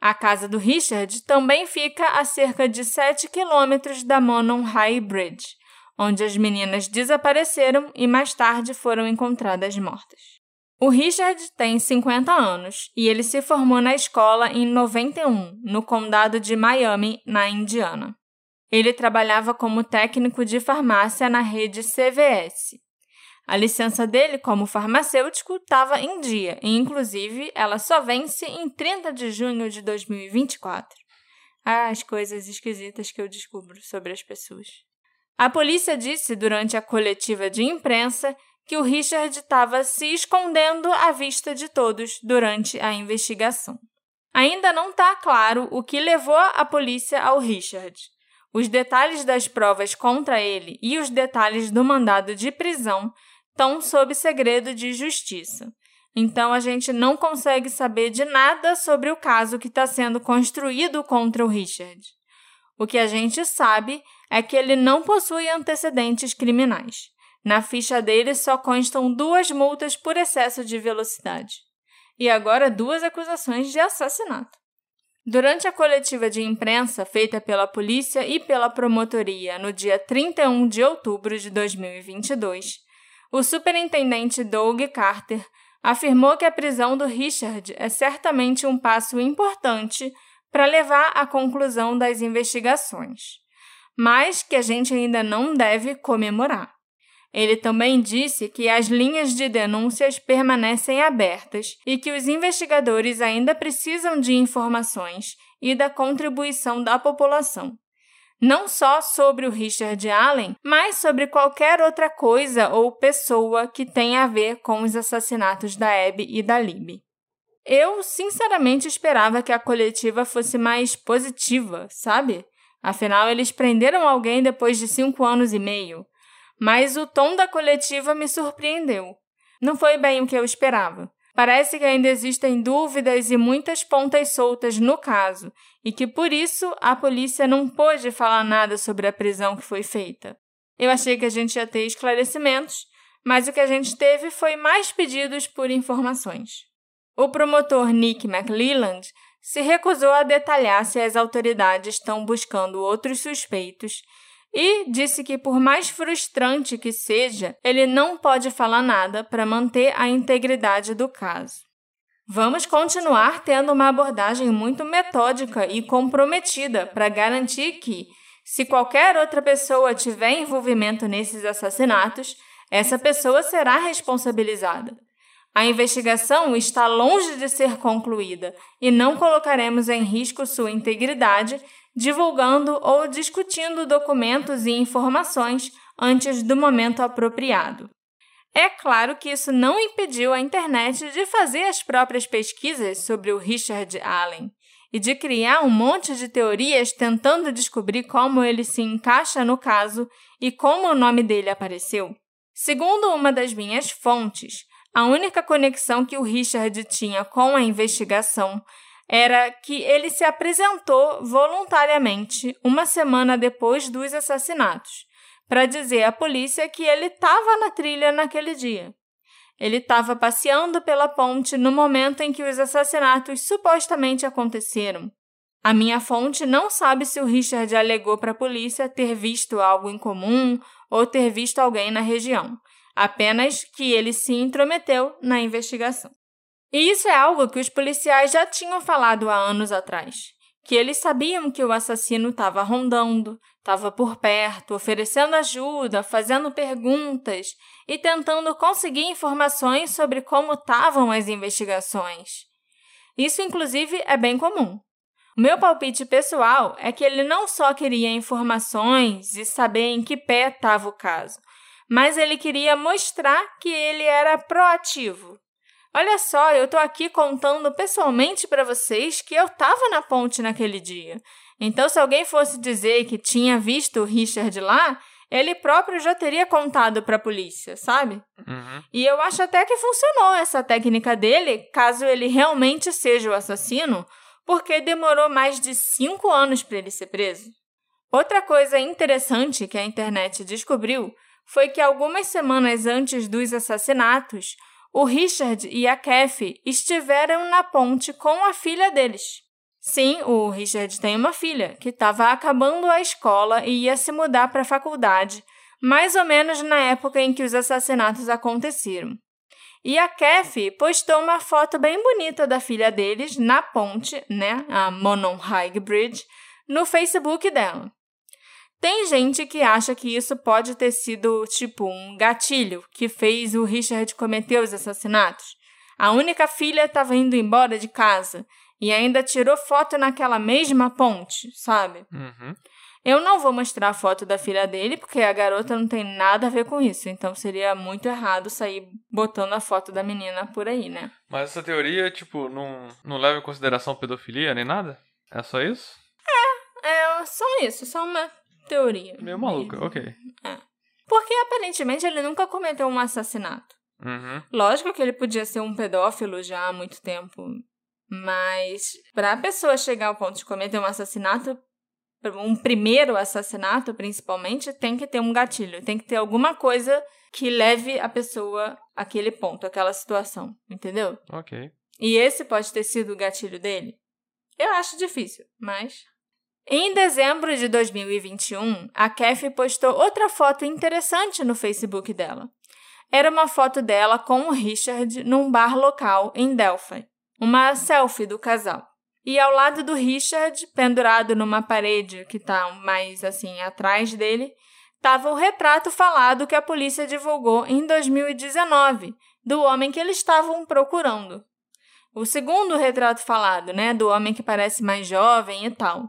A casa do Richard também fica a cerca de 7 quilômetros da Monon High Bridge, onde as meninas desapareceram e mais tarde foram encontradas mortas. O Richard tem 50 anos e ele se formou na escola em 91, no condado de Miami, na Indiana. Ele trabalhava como técnico de farmácia na rede CVS, a licença dele como farmacêutico estava em dia e, inclusive, ela só vence em 30 de junho de 2024. Ah, as coisas esquisitas que eu descubro sobre as pessoas. A polícia disse durante a coletiva de imprensa que o Richard estava se escondendo à vista de todos durante a investigação. Ainda não está claro o que levou a polícia ao Richard. Os detalhes das provas contra ele e os detalhes do mandado de prisão estão sob segredo de justiça. Então a gente não consegue saber de nada sobre o caso que está sendo construído contra o Richard. O que a gente sabe é que ele não possui antecedentes criminais. Na ficha dele só constam duas multas por excesso de velocidade. E agora duas acusações de assassinato. Durante a coletiva de imprensa feita pela polícia e pela promotoria no dia 31 de outubro de 2022, o superintendente Doug Carter afirmou que a prisão do Richard é certamente um passo importante para levar à conclusão das investigações, mas que a gente ainda não deve comemorar. Ele também disse que as linhas de denúncias permanecem abertas e que os investigadores ainda precisam de informações e da contribuição da população não só sobre o Richard Allen, mas sobre qualquer outra coisa ou pessoa que tenha a ver com os assassinatos da Abby e da Libby. Eu, sinceramente, esperava que a coletiva fosse mais positiva, sabe? Afinal, eles prenderam alguém depois de cinco anos e meio. Mas o tom da coletiva me surpreendeu. Não foi bem o que eu esperava. Parece que ainda existem dúvidas e muitas pontas soltas no caso, e que por isso a polícia não pôde falar nada sobre a prisão que foi feita. Eu achei que a gente ia ter esclarecimentos, mas o que a gente teve foi mais pedidos por informações. O promotor Nick McLeland se recusou a detalhar se as autoridades estão buscando outros suspeitos e disse que, por mais frustrante que seja, ele não pode falar nada para manter a integridade do caso. Vamos continuar tendo uma abordagem muito metódica e comprometida para garantir que, se qualquer outra pessoa tiver envolvimento nesses assassinatos, essa pessoa será responsabilizada. A investigação está longe de ser concluída e não colocaremos em risco sua integridade divulgando ou discutindo documentos e informações antes do momento apropriado. É claro que isso não impediu a internet de fazer as próprias pesquisas sobre o Richard Allen e de criar um monte de teorias tentando descobrir como ele se encaixa no caso e como o nome dele apareceu. Segundo uma das minhas fontes, a única conexão que o Richard tinha com a investigação era que ele se apresentou voluntariamente uma semana depois dos assassinatos, para dizer à polícia que ele estava na trilha naquele dia. Ele estava passeando pela ponte no momento em que os assassinatos supostamente aconteceram. A minha fonte não sabe se o Richard alegou para a polícia ter visto algo em comum ou ter visto alguém na região, apenas que ele se intrometeu na investigação. E isso é algo que os policiais já tinham falado há anos atrás. Que eles sabiam que o assassino estava rondando, estava por perto, oferecendo ajuda, fazendo perguntas e tentando conseguir informações sobre como estavam as investigações. Isso, inclusive, é bem comum. O meu palpite pessoal é que ele não só queria informações e saber em que pé estava o caso, mas ele queria mostrar que ele era proativo, Olha só, eu tô aqui contando pessoalmente para vocês que eu estava na ponte naquele dia. Então, se alguém fosse dizer que tinha visto o Richard lá, ele próprio já teria contado para a polícia, sabe? Uhum. E eu acho até que funcionou essa técnica dele, caso ele realmente seja o assassino, porque demorou mais de cinco anos para ele ser preso. Outra coisa interessante que a internet descobriu foi que algumas semanas antes dos assassinatos, o Richard e a Kathy estiveram na ponte com a filha deles. Sim, o Richard tem uma filha que estava acabando a escola e ia se mudar para a faculdade, mais ou menos na época em que os assassinatos aconteceram. E a Kathy postou uma foto bem bonita da filha deles na ponte, né, a Monon High Bridge, no Facebook dela. Tem gente que acha que isso pode ter sido tipo um gatilho que fez o Richard cometer os assassinatos. A única filha estava indo embora de casa e ainda tirou foto naquela mesma ponte, sabe? Uhum. Eu não vou mostrar a foto da filha dele, porque a garota não tem nada a ver com isso. Então seria muito errado sair botando a foto da menina por aí, né? Mas essa teoria, tipo, não, não leva em consideração pedofilia nem nada? É só isso? É só isso, só uma teoria. Meio maluca, mesmo. ok. É. Porque aparentemente ele nunca cometeu um assassinato. Uhum. Lógico que ele podia ser um pedófilo já há muito tempo, mas para a pessoa chegar ao ponto de cometer um assassinato, um primeiro assassinato principalmente, tem que ter um gatilho, tem que ter alguma coisa que leve a pessoa àquele ponto, àquela situação, entendeu? Ok. E esse pode ter sido o gatilho dele? Eu acho difícil, mas em dezembro de 2021, a Kathy postou outra foto interessante no Facebook dela. Era uma foto dela com o Richard num bar local em Delphi, uma selfie do casal. E ao lado do Richard, pendurado numa parede que está mais assim atrás dele, estava o retrato falado que a polícia divulgou em 2019 do homem que eles estavam procurando. O segundo retrato falado, né, do homem que parece mais jovem e tal.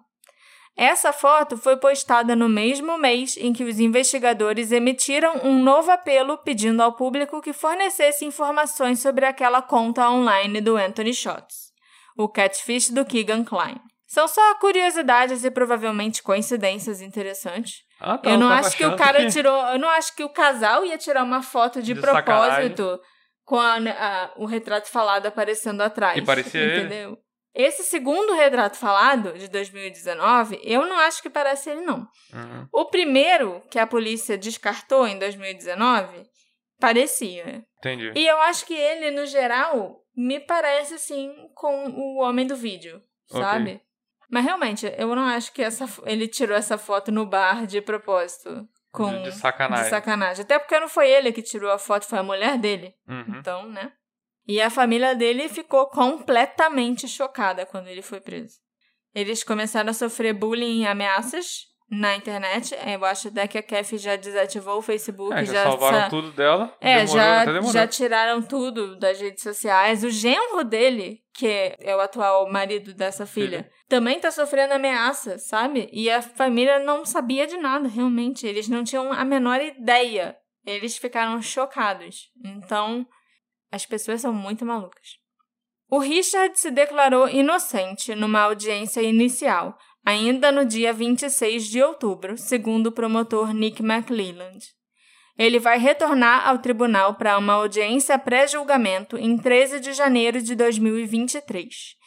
Essa foto foi postada no mesmo mês em que os investigadores emitiram um novo apelo pedindo ao público que fornecesse informações sobre aquela conta online do Anthony Shots, o catfish do Keegan Klein. São só curiosidades e provavelmente coincidências interessantes. Ah, tá, eu não acho que o cara tirou. Eu não acho que o casal ia tirar uma foto de, De propósito com a, a, o retrato falado aparecendo atrás. E parecia ele? Esse segundo retrato falado, de 2019, eu não acho que parece ele, não. Uhum. O primeiro, que a polícia descartou em 2019, parecia. Entendi. E eu acho que ele, no geral, me parece, assim, com o homem do vídeo, Ok. sabe? Mas realmente, eu não acho que essa, ele tirou essa foto no bar de propósito. Com, De, de sacanagem. de sacanagem. Até porque não foi ele que tirou a foto, foi a mulher dele. Uhum. Então, né? E a família dele ficou completamente chocada quando ele foi preso. Eles começaram a sofrer bullying e ameaças na internet. Eu acho até que a Kathy já desativou o Facebook. É, já, já salvaram sa- tudo dela. É, demorou, já, já tiraram tudo das redes sociais. O genro dele, que é o atual marido dessa filha, Filha. também tá sofrendo ameaça, sabe? E a família não sabia de nada, realmente. Eles não tinham a menor ideia. Eles ficaram chocados. Então, as pessoas são muito malucas. O Richard se declarou inocente numa audiência inicial, ainda no dia 26 de outubro, segundo o promotor Nick McClelland. Ele vai retornar ao tribunal para uma audiência pré-julgamento em 13 de janeiro de 2023.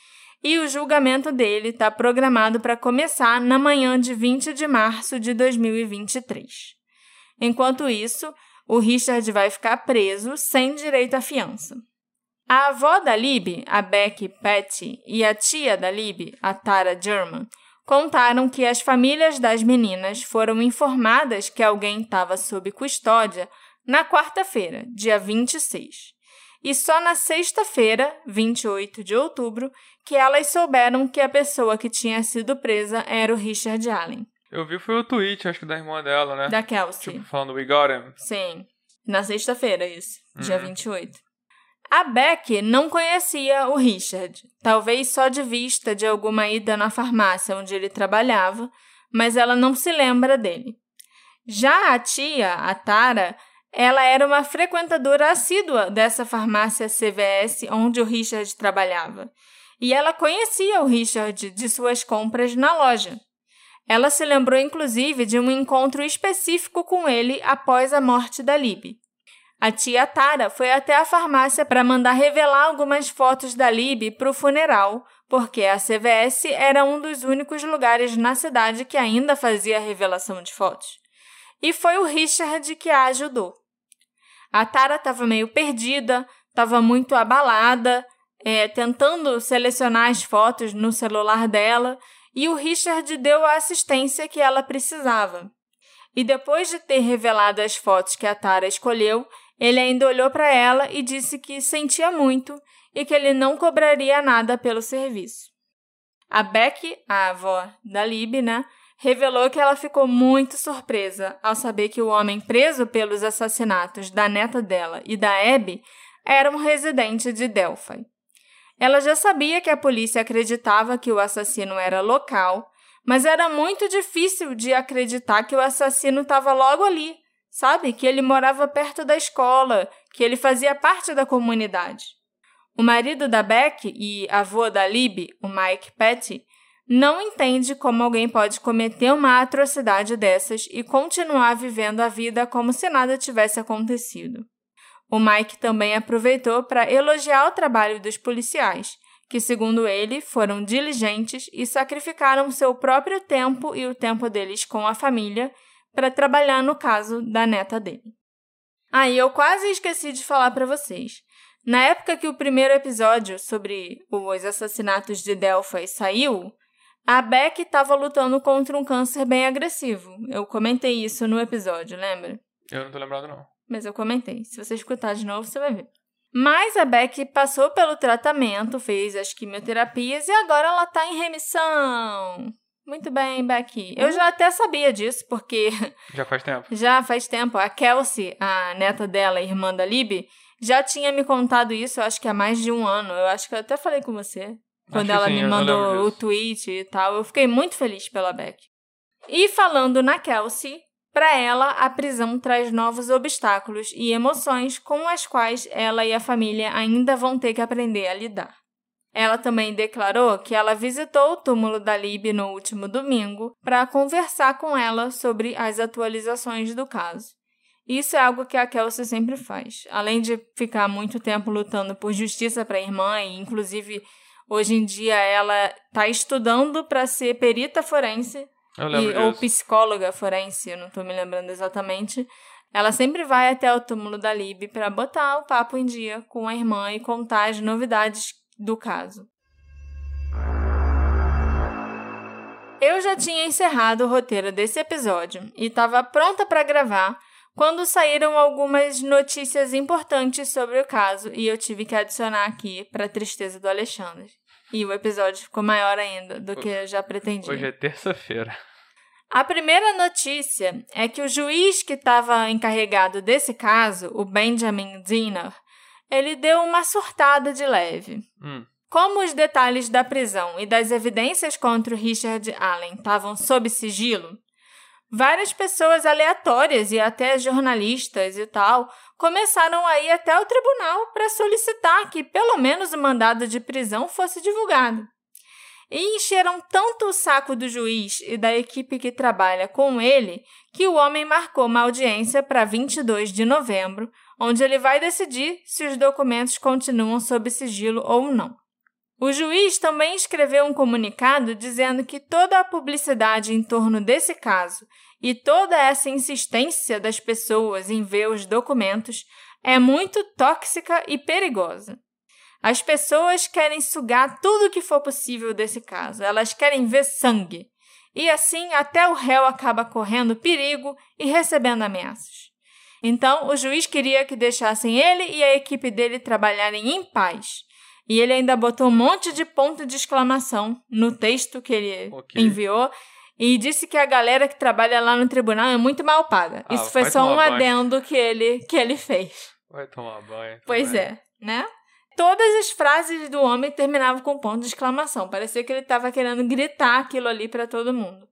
E o julgamento dele está programado para começar na manhã de 20 de março de 2023. Enquanto isso, o Richard vai ficar preso sem direito à fiança. A avó da Libby, a Becky Patty, e a tia da Libby, a Tara German, contaram que as famílias das meninas foram informadas que alguém estava sob custódia na quarta-feira, dia 26. E só na sexta-feira, 28 de outubro, que elas souberam que a pessoa que tinha sido presa era o Richard Allen, Eu vi foi o tweet, acho que da irmã dela, né? da Kelsey. Tipo, falando We got him. Sim, na sexta-feira, isso, dia Uhum. 28. A Beck não conhecia o Richard, talvez só de vista de alguma ida na farmácia onde ele trabalhava, mas ela não se lembra dele. Já a tia, a Tara, ela era uma frequentadora assídua dessa farmácia CVS onde o Richard trabalhava, e ela conhecia o Richard de suas compras na loja. Ela se lembrou inclusive de um encontro específico com ele após a morte da Libby. A tia Tara foi até a farmácia para mandar revelar algumas fotos da Libby para o funeral, porque a CVS era um dos únicos lugares na cidade que ainda fazia revelação de fotos. E foi o Richard que a ajudou. A Tara estava meio perdida, estava muito abalada, é, tentando selecionar as fotos no celular dela, e o Richard deu a assistência que ela precisava. E depois de ter revelado as fotos que a Tara escolheu, ele ainda olhou para ela e disse que sentia muito e que ele não cobraria nada pelo serviço. A Beck, a avó da Libby, né, revelou que ela ficou muito surpresa ao saber que o homem preso pelos assassinatos da neta dela e da Abby era um residente de Delphi. Ela já sabia que a polícia acreditava que o assassino era local, mas era muito difícil de acreditar que o assassino estava logo ali, sabe? Que ele morava perto da escola, que ele fazia parte da comunidade. O marido da Beck e avô da Libby, o Mike Petty, não entende como alguém pode cometer uma atrocidade dessas e continuar vivendo a vida como se nada tivesse acontecido. O Mike também aproveitou para elogiar o trabalho dos policiais, que, segundo ele, foram diligentes e sacrificaram seu próprio tempo e o tempo deles com a família para trabalhar no caso da neta dele. Aí eu quase esqueci de falar para vocês. Na época que o primeiro episódio sobre os assassinatos de Delphi saiu, a Beck estava lutando contra um câncer bem agressivo. Eu comentei isso no episódio, lembra? Eu não tô lembrado, não. Mas eu comentei. Se você escutar de novo, você vai ver. Mas a Beck passou pelo tratamento, fez as quimioterapias e agora ela tá em remissão. Muito bem, Beck. Eu já até sabia disso, porque Já faz tempo. já faz tempo. A Kelsey, a neta dela, irmã da Libby, já tinha me contado isso, eu acho que há mais de um ano. Eu acho que eu até falei com você. Quando Acho ela sim, me mandou o tweet e tal. Eu fiquei muito feliz pela Beck. E falando na Kelsey, para ela, a prisão traz novos obstáculos e emoções com as quais ela e a família ainda vão ter que aprender a lidar. Ela também declarou que ela visitou o túmulo da Libby no último domingo para conversar com ela sobre as atualizações do caso. Isso é algo que a Kelsey sempre faz. Além de ficar muito tempo lutando por justiça para a irmã, e inclusive hoje em dia ela está estudando para ser perita forense e, ou psicóloga forense, eu não estou me lembrando exatamente. Ela sempre vai até o túmulo da Lib para botar o papo em dia com a irmã e contar as novidades do caso. Eu já tinha encerrado o roteiro desse episódio e estava pronta para gravar quando saíram algumas notícias importantes sobre o caso e eu tive que adicionar aqui para a tristeza do Alexandre. E o episódio ficou maior ainda do que eu já pretendia. Hoje é terça-feira. A primeira notícia é que o juiz que estava encarregado desse caso, o Benjamin Zinner, ele deu uma surtada de leve. Hum. Como os detalhes da prisão e das evidências contra o Richard Allen estavam sob sigilo, várias pessoas aleatórias e até jornalistas e tal começaram a ir até o tribunal para solicitar que pelo menos o mandado de prisão fosse divulgado. E encheram tanto o saco do juiz e da equipe que trabalha com ele que o homem marcou uma audiência para 22 de novembro, onde ele vai decidir se os documentos continuam sob sigilo ou não. O juiz também escreveu um comunicado dizendo que toda a publicidade em torno desse caso e toda essa insistência das pessoas em ver os documentos é muito tóxica e perigosa. As pessoas querem sugar tudo o que for possível desse caso, elas querem ver sangue. E assim, até o réu acaba correndo perigo e recebendo ameaças. Então, o juiz queria que deixassem ele e a equipe dele trabalharem em paz. E ele ainda botou um monte de ponto de exclamação no texto que ele okay. enviou e disse que a galera que trabalha lá no tribunal é muito mal paga. Ah, Isso foi só um banho. adendo que ele, que ele fez. Vai tomar banho. Pois é, né? Todas as frases do homem terminavam com ponto de exclamação. Parecia que ele estava querendo gritar aquilo ali para todo mundo.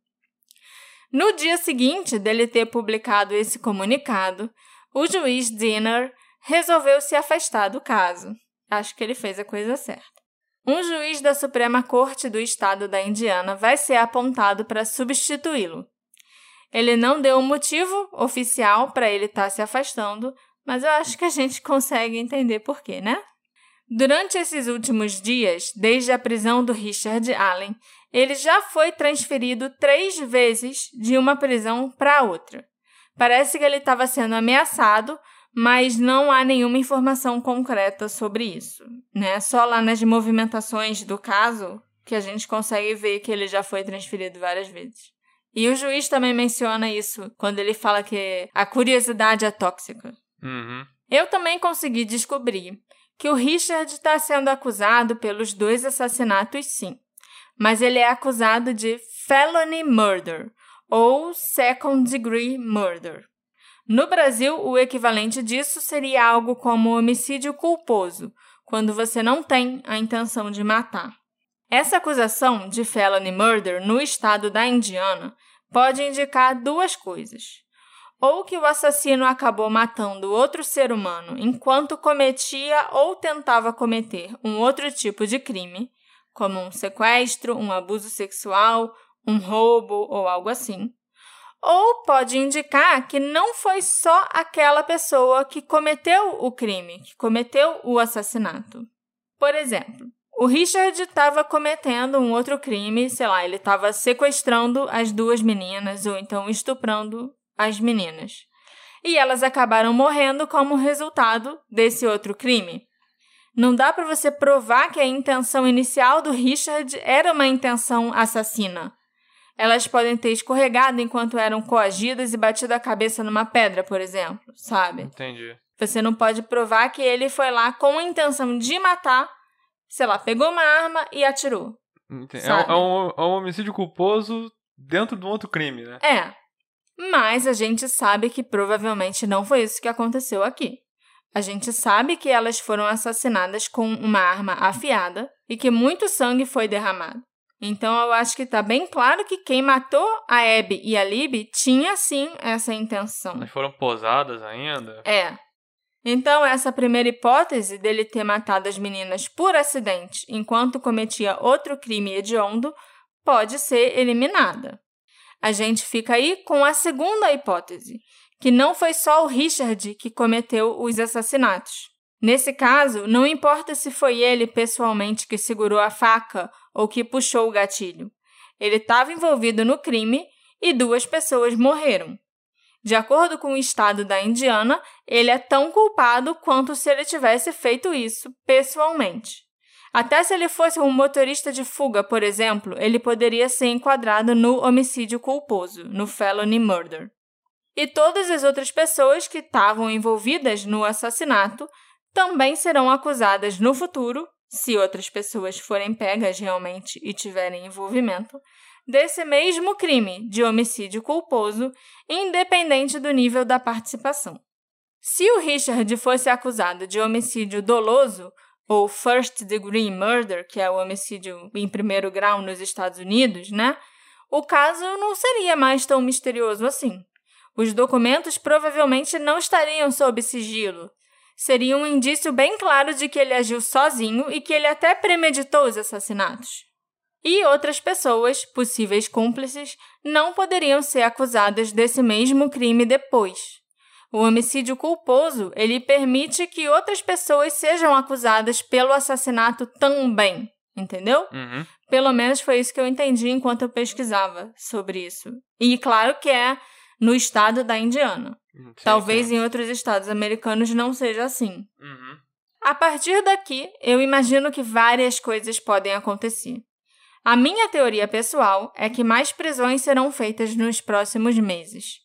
No dia seguinte dele ter publicado esse comunicado, o juiz Dinner resolveu se afastar do caso. Acho que ele fez a coisa certa. Um juiz da Suprema Corte do Estado da Indiana vai ser apontado para substituí-lo. Ele não deu um motivo oficial para ele estar tá se afastando, mas eu acho que a gente consegue entender por quê, né? Durante esses últimos dias, desde a prisão do Richard Allen, ele já foi transferido três vezes de uma prisão para outra. Parece que ele estava sendo ameaçado, mas não há nenhuma informação concreta sobre isso. Né? Só lá nas movimentações do caso que a gente consegue ver que ele já foi transferido várias vezes. E o juiz também menciona isso quando ele fala que a curiosidade é tóxica. Uhum. Eu também consegui descobrir que o Richard está sendo acusado pelos dois assassinatos, sim, mas ele é acusado de felony murder ou second degree murder. No Brasil, o equivalente disso seria algo como homicídio culposo, quando você não tem a intenção de matar. Essa acusação de felony murder no estado da Indiana pode indicar duas coisas ou que o assassino acabou matando outro ser humano enquanto cometia ou tentava cometer um outro tipo de crime, como um sequestro, um abuso sexual, um roubo ou algo assim. Ou pode indicar que não foi só aquela pessoa que cometeu o crime, que cometeu o assassinato. Por exemplo, o Richard estava cometendo um outro crime, sei lá, ele estava sequestrando as duas meninas ou então estuprando as meninas. E elas acabaram morrendo como resultado desse outro crime. Não dá para você provar que a intenção inicial do Richard era uma intenção assassina. Elas podem ter escorregado enquanto eram coagidas e batido a cabeça numa pedra, por exemplo, sabe? Entendi. Você não pode provar que ele foi lá com a intenção de matar, sei lá, pegou uma arma e atirou. É um, é, um, é um homicídio culposo dentro de um outro crime, né? É. Mas a gente sabe que provavelmente não foi isso que aconteceu aqui. A gente sabe que elas foram assassinadas com uma arma afiada e que muito sangue foi derramado. Então eu acho que está bem claro que quem matou a Abby e a Libby tinha sim essa intenção. Elas foram posadas ainda? É. Então essa primeira hipótese dele ter matado as meninas por acidente enquanto cometia outro crime hediondo pode ser eliminada. A gente fica aí com a segunda hipótese, que não foi só o Richard que cometeu os assassinatos. Nesse caso, não importa se foi ele pessoalmente que segurou a faca ou que puxou o gatilho. Ele estava envolvido no crime e duas pessoas morreram. De acordo com o estado da Indiana, ele é tão culpado quanto se ele tivesse feito isso pessoalmente. Até se ele fosse um motorista de fuga, por exemplo, ele poderia ser enquadrado no homicídio culposo, no felony murder. E todas as outras pessoas que estavam envolvidas no assassinato também serão acusadas no futuro, se outras pessoas forem pegas realmente e tiverem envolvimento, desse mesmo crime de homicídio culposo, independente do nível da participação. Se o Richard fosse acusado de homicídio doloso, ou first degree murder, que é o homicídio em primeiro grau nos Estados Unidos, né? O caso não seria mais tão misterioso assim. Os documentos provavelmente não estariam sob sigilo. Seria um indício bem claro de que ele agiu sozinho e que ele até premeditou os assassinatos. E outras pessoas, possíveis cúmplices, não poderiam ser acusadas desse mesmo crime depois. O homicídio culposo, ele permite que outras pessoas sejam acusadas pelo assassinato também, entendeu? Uhum. Pelo menos foi isso que eu entendi enquanto eu pesquisava sobre isso. E claro que é no estado da Indiana. Hum, Talvez em outros estados americanos não seja assim. Uhum. A partir daqui, eu imagino que várias coisas podem acontecer. A minha teoria pessoal é que mais prisões serão feitas nos próximos meses.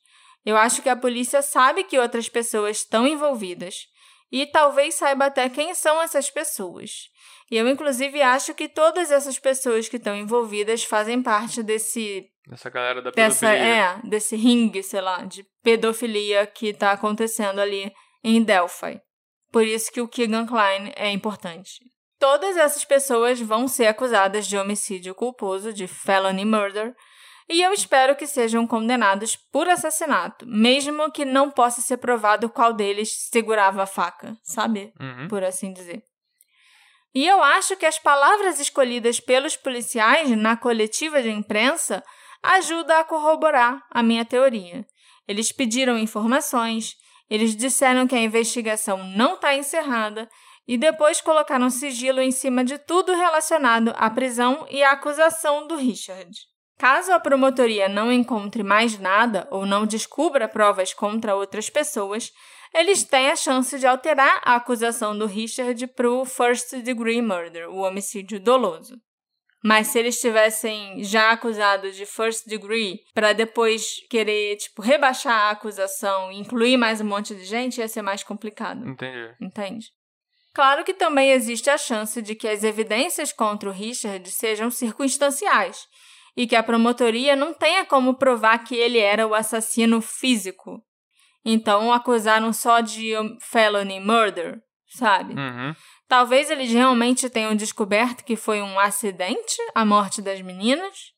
Eu acho que a polícia sabe que outras pessoas estão envolvidas e talvez saiba até quem são essas pessoas. E eu, inclusive, acho que todas essas pessoas que estão envolvidas fazem parte desse Essa galera da dessa pedofilia. é desse ringue, sei lá, de pedofilia que está acontecendo ali em Delphi. Por isso que o Keegan Klein é importante. Todas essas pessoas vão ser acusadas de homicídio culposo, de felony murder, e eu espero que sejam condenados por assassinato, mesmo que não possa ser provado qual deles segurava a faca, sabe? Uhum. por assim dizer. E eu acho que as palavras escolhidas pelos policiais na coletiva de imprensa ajudam a corroborar a minha teoria. Eles pediram informações, eles disseram que a investigação não está encerrada e depois colocaram sigilo em cima de tudo relacionado à prisão e à acusação do Richard. Caso a promotoria não encontre mais nada ou não descubra provas contra outras pessoas, eles têm a chance de alterar a acusação do Richard para o first degree murder, o homicídio doloso. Mas se eles tivessem já acusado de first degree para depois querer, tipo, rebaixar a acusação e incluir mais um monte de gente, ia ser mais complicado. Entendi. Entende? Claro que também existe a chance de que as evidências contra o Richard sejam circunstanciais e que a promotoria não tenha como provar que ele era o assassino físico. Então acusaram só de felony murder, sabe? Uhum. Talvez eles realmente tenham descoberto que foi um acidente a morte das meninas.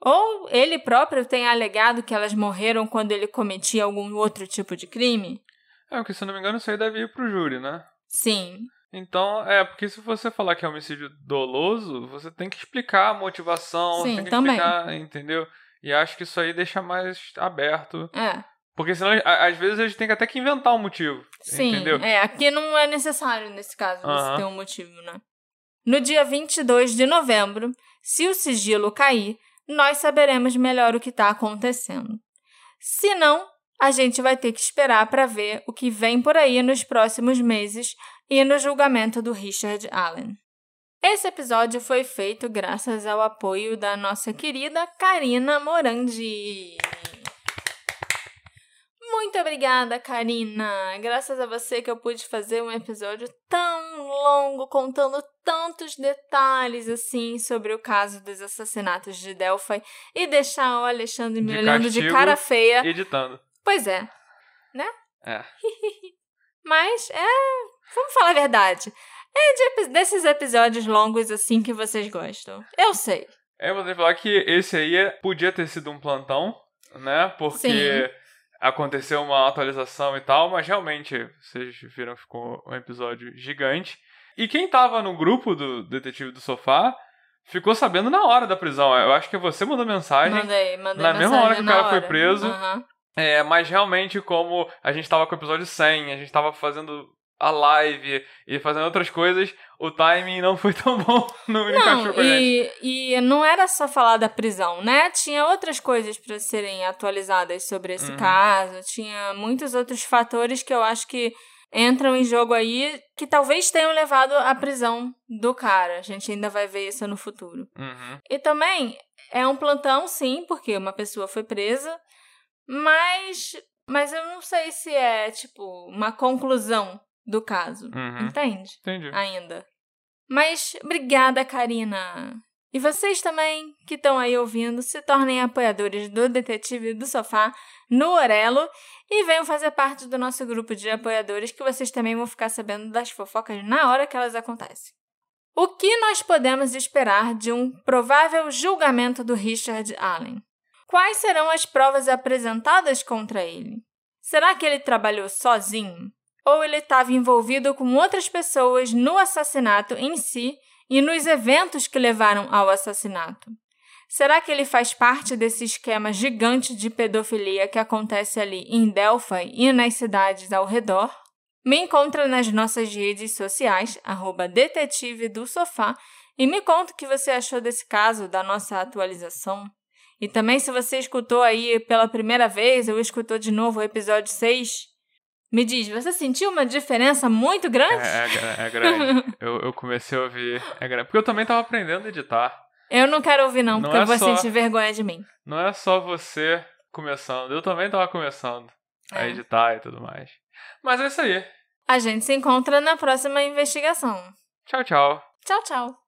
Ou ele próprio tenha alegado que elas morreram quando ele cometia algum outro tipo de crime. É, porque se não me engano, isso aí deve ir pro júri, né? Sim, Então, é, porque se você falar que é homicídio doloso, você tem que explicar a motivação, Sim, tem que também. explicar, entendeu? E acho que isso aí deixa mais aberto. é. Porque senão, a- às vezes, eles têm que até que inventar um motivo. Sim, Entendeu? é, aqui não é necessário nesse caso você ter um motivo, né? No dia 22 de novembro, se o sigilo cair, nós saberemos melhor o que está acontecendo. Se não, a gente vai ter que esperar para ver o que vem por aí nos próximos meses e no julgamento do Richard Allen. Esse episódio foi feito graças ao apoio da nossa querida Karina Morandi. Muito obrigada, Karina! Graças a você que eu pude fazer um episódio tão longo, contando tantos detalhes assim sobre o caso dos assassinatos de Delphi e deixar o Alexandre me De olhando de cara feia. Editando. Pois é. É. Mas é. Vamos falar a verdade. É de desses episódios longos assim que vocês gostam. Eu sei. É, eu vou ter que falar que esse aí é- podia ter sido um plantão, né? Porque Sim. Aconteceu uma atualização e tal, mas realmente, vocês viram ficou um episódio gigante. E quem tava no grupo do Detetive do Sofá ficou sabendo na hora da prisão. Eu acho que você mandou mensagem. Mandei, mandei na mesma hora que o cara foi hora. preso. Aham. É, mas realmente, como a gente tava com o episódio 100, a gente tava fazendo a live e fazendo outras coisas, o timing não foi tão bom, não, não e, e não era só falar da prisão, né? Tinha outras coisas para serem atualizadas sobre esse uhum. caso, tinha muitos outros fatores que eu acho que entram em jogo aí que talvez tenham levado à prisão do cara. A gente ainda vai ver isso no futuro. Uhum. E também é um plantão, sim, porque uma pessoa foi presa, mas mas eu não sei se é tipo uma conclusão do caso. Uhum. Entende? Entendi. Ainda. Mas obrigada, Karina. E vocês também que estão aí ouvindo, se tornem apoiadores do Detetive do Sofá no Orelo e venham fazer parte do nosso grupo de apoiadores que vocês também vão ficar sabendo das fofocas na hora que elas acontecem. O que nós podemos esperar de um provável julgamento do Richard Allen? Quais serão as provas apresentadas contra ele? Será que ele trabalhou sozinho? Ou ele estava envolvido com outras pessoas no assassinato em si e nos eventos que levaram ao assassinato. Será que ele faz parte desse esquema gigante de pedofilia que acontece ali em Delphi e nas cidades ao redor? Me encontra nas nossas redes sociais, arroba detetive do sofá, e me conta o que você achou desse caso, da nossa atualização. E também se você escutou aí pela primeira vez ou escutou de novo o episódio 6, me diz, você sentiu uma diferença muito grande? É, é, é grande. eu, eu comecei a ouvir. É grande. Porque eu também tava aprendendo a editar. Eu não quero ouvir, não, não porque é eu vou só, sentir vergonha de mim. Não é só você começando. Eu também tava começando é. a editar e tudo mais. Mas é isso aí. A gente se encontra na próxima investigação. Tchau, tchau. Tchau, tchau.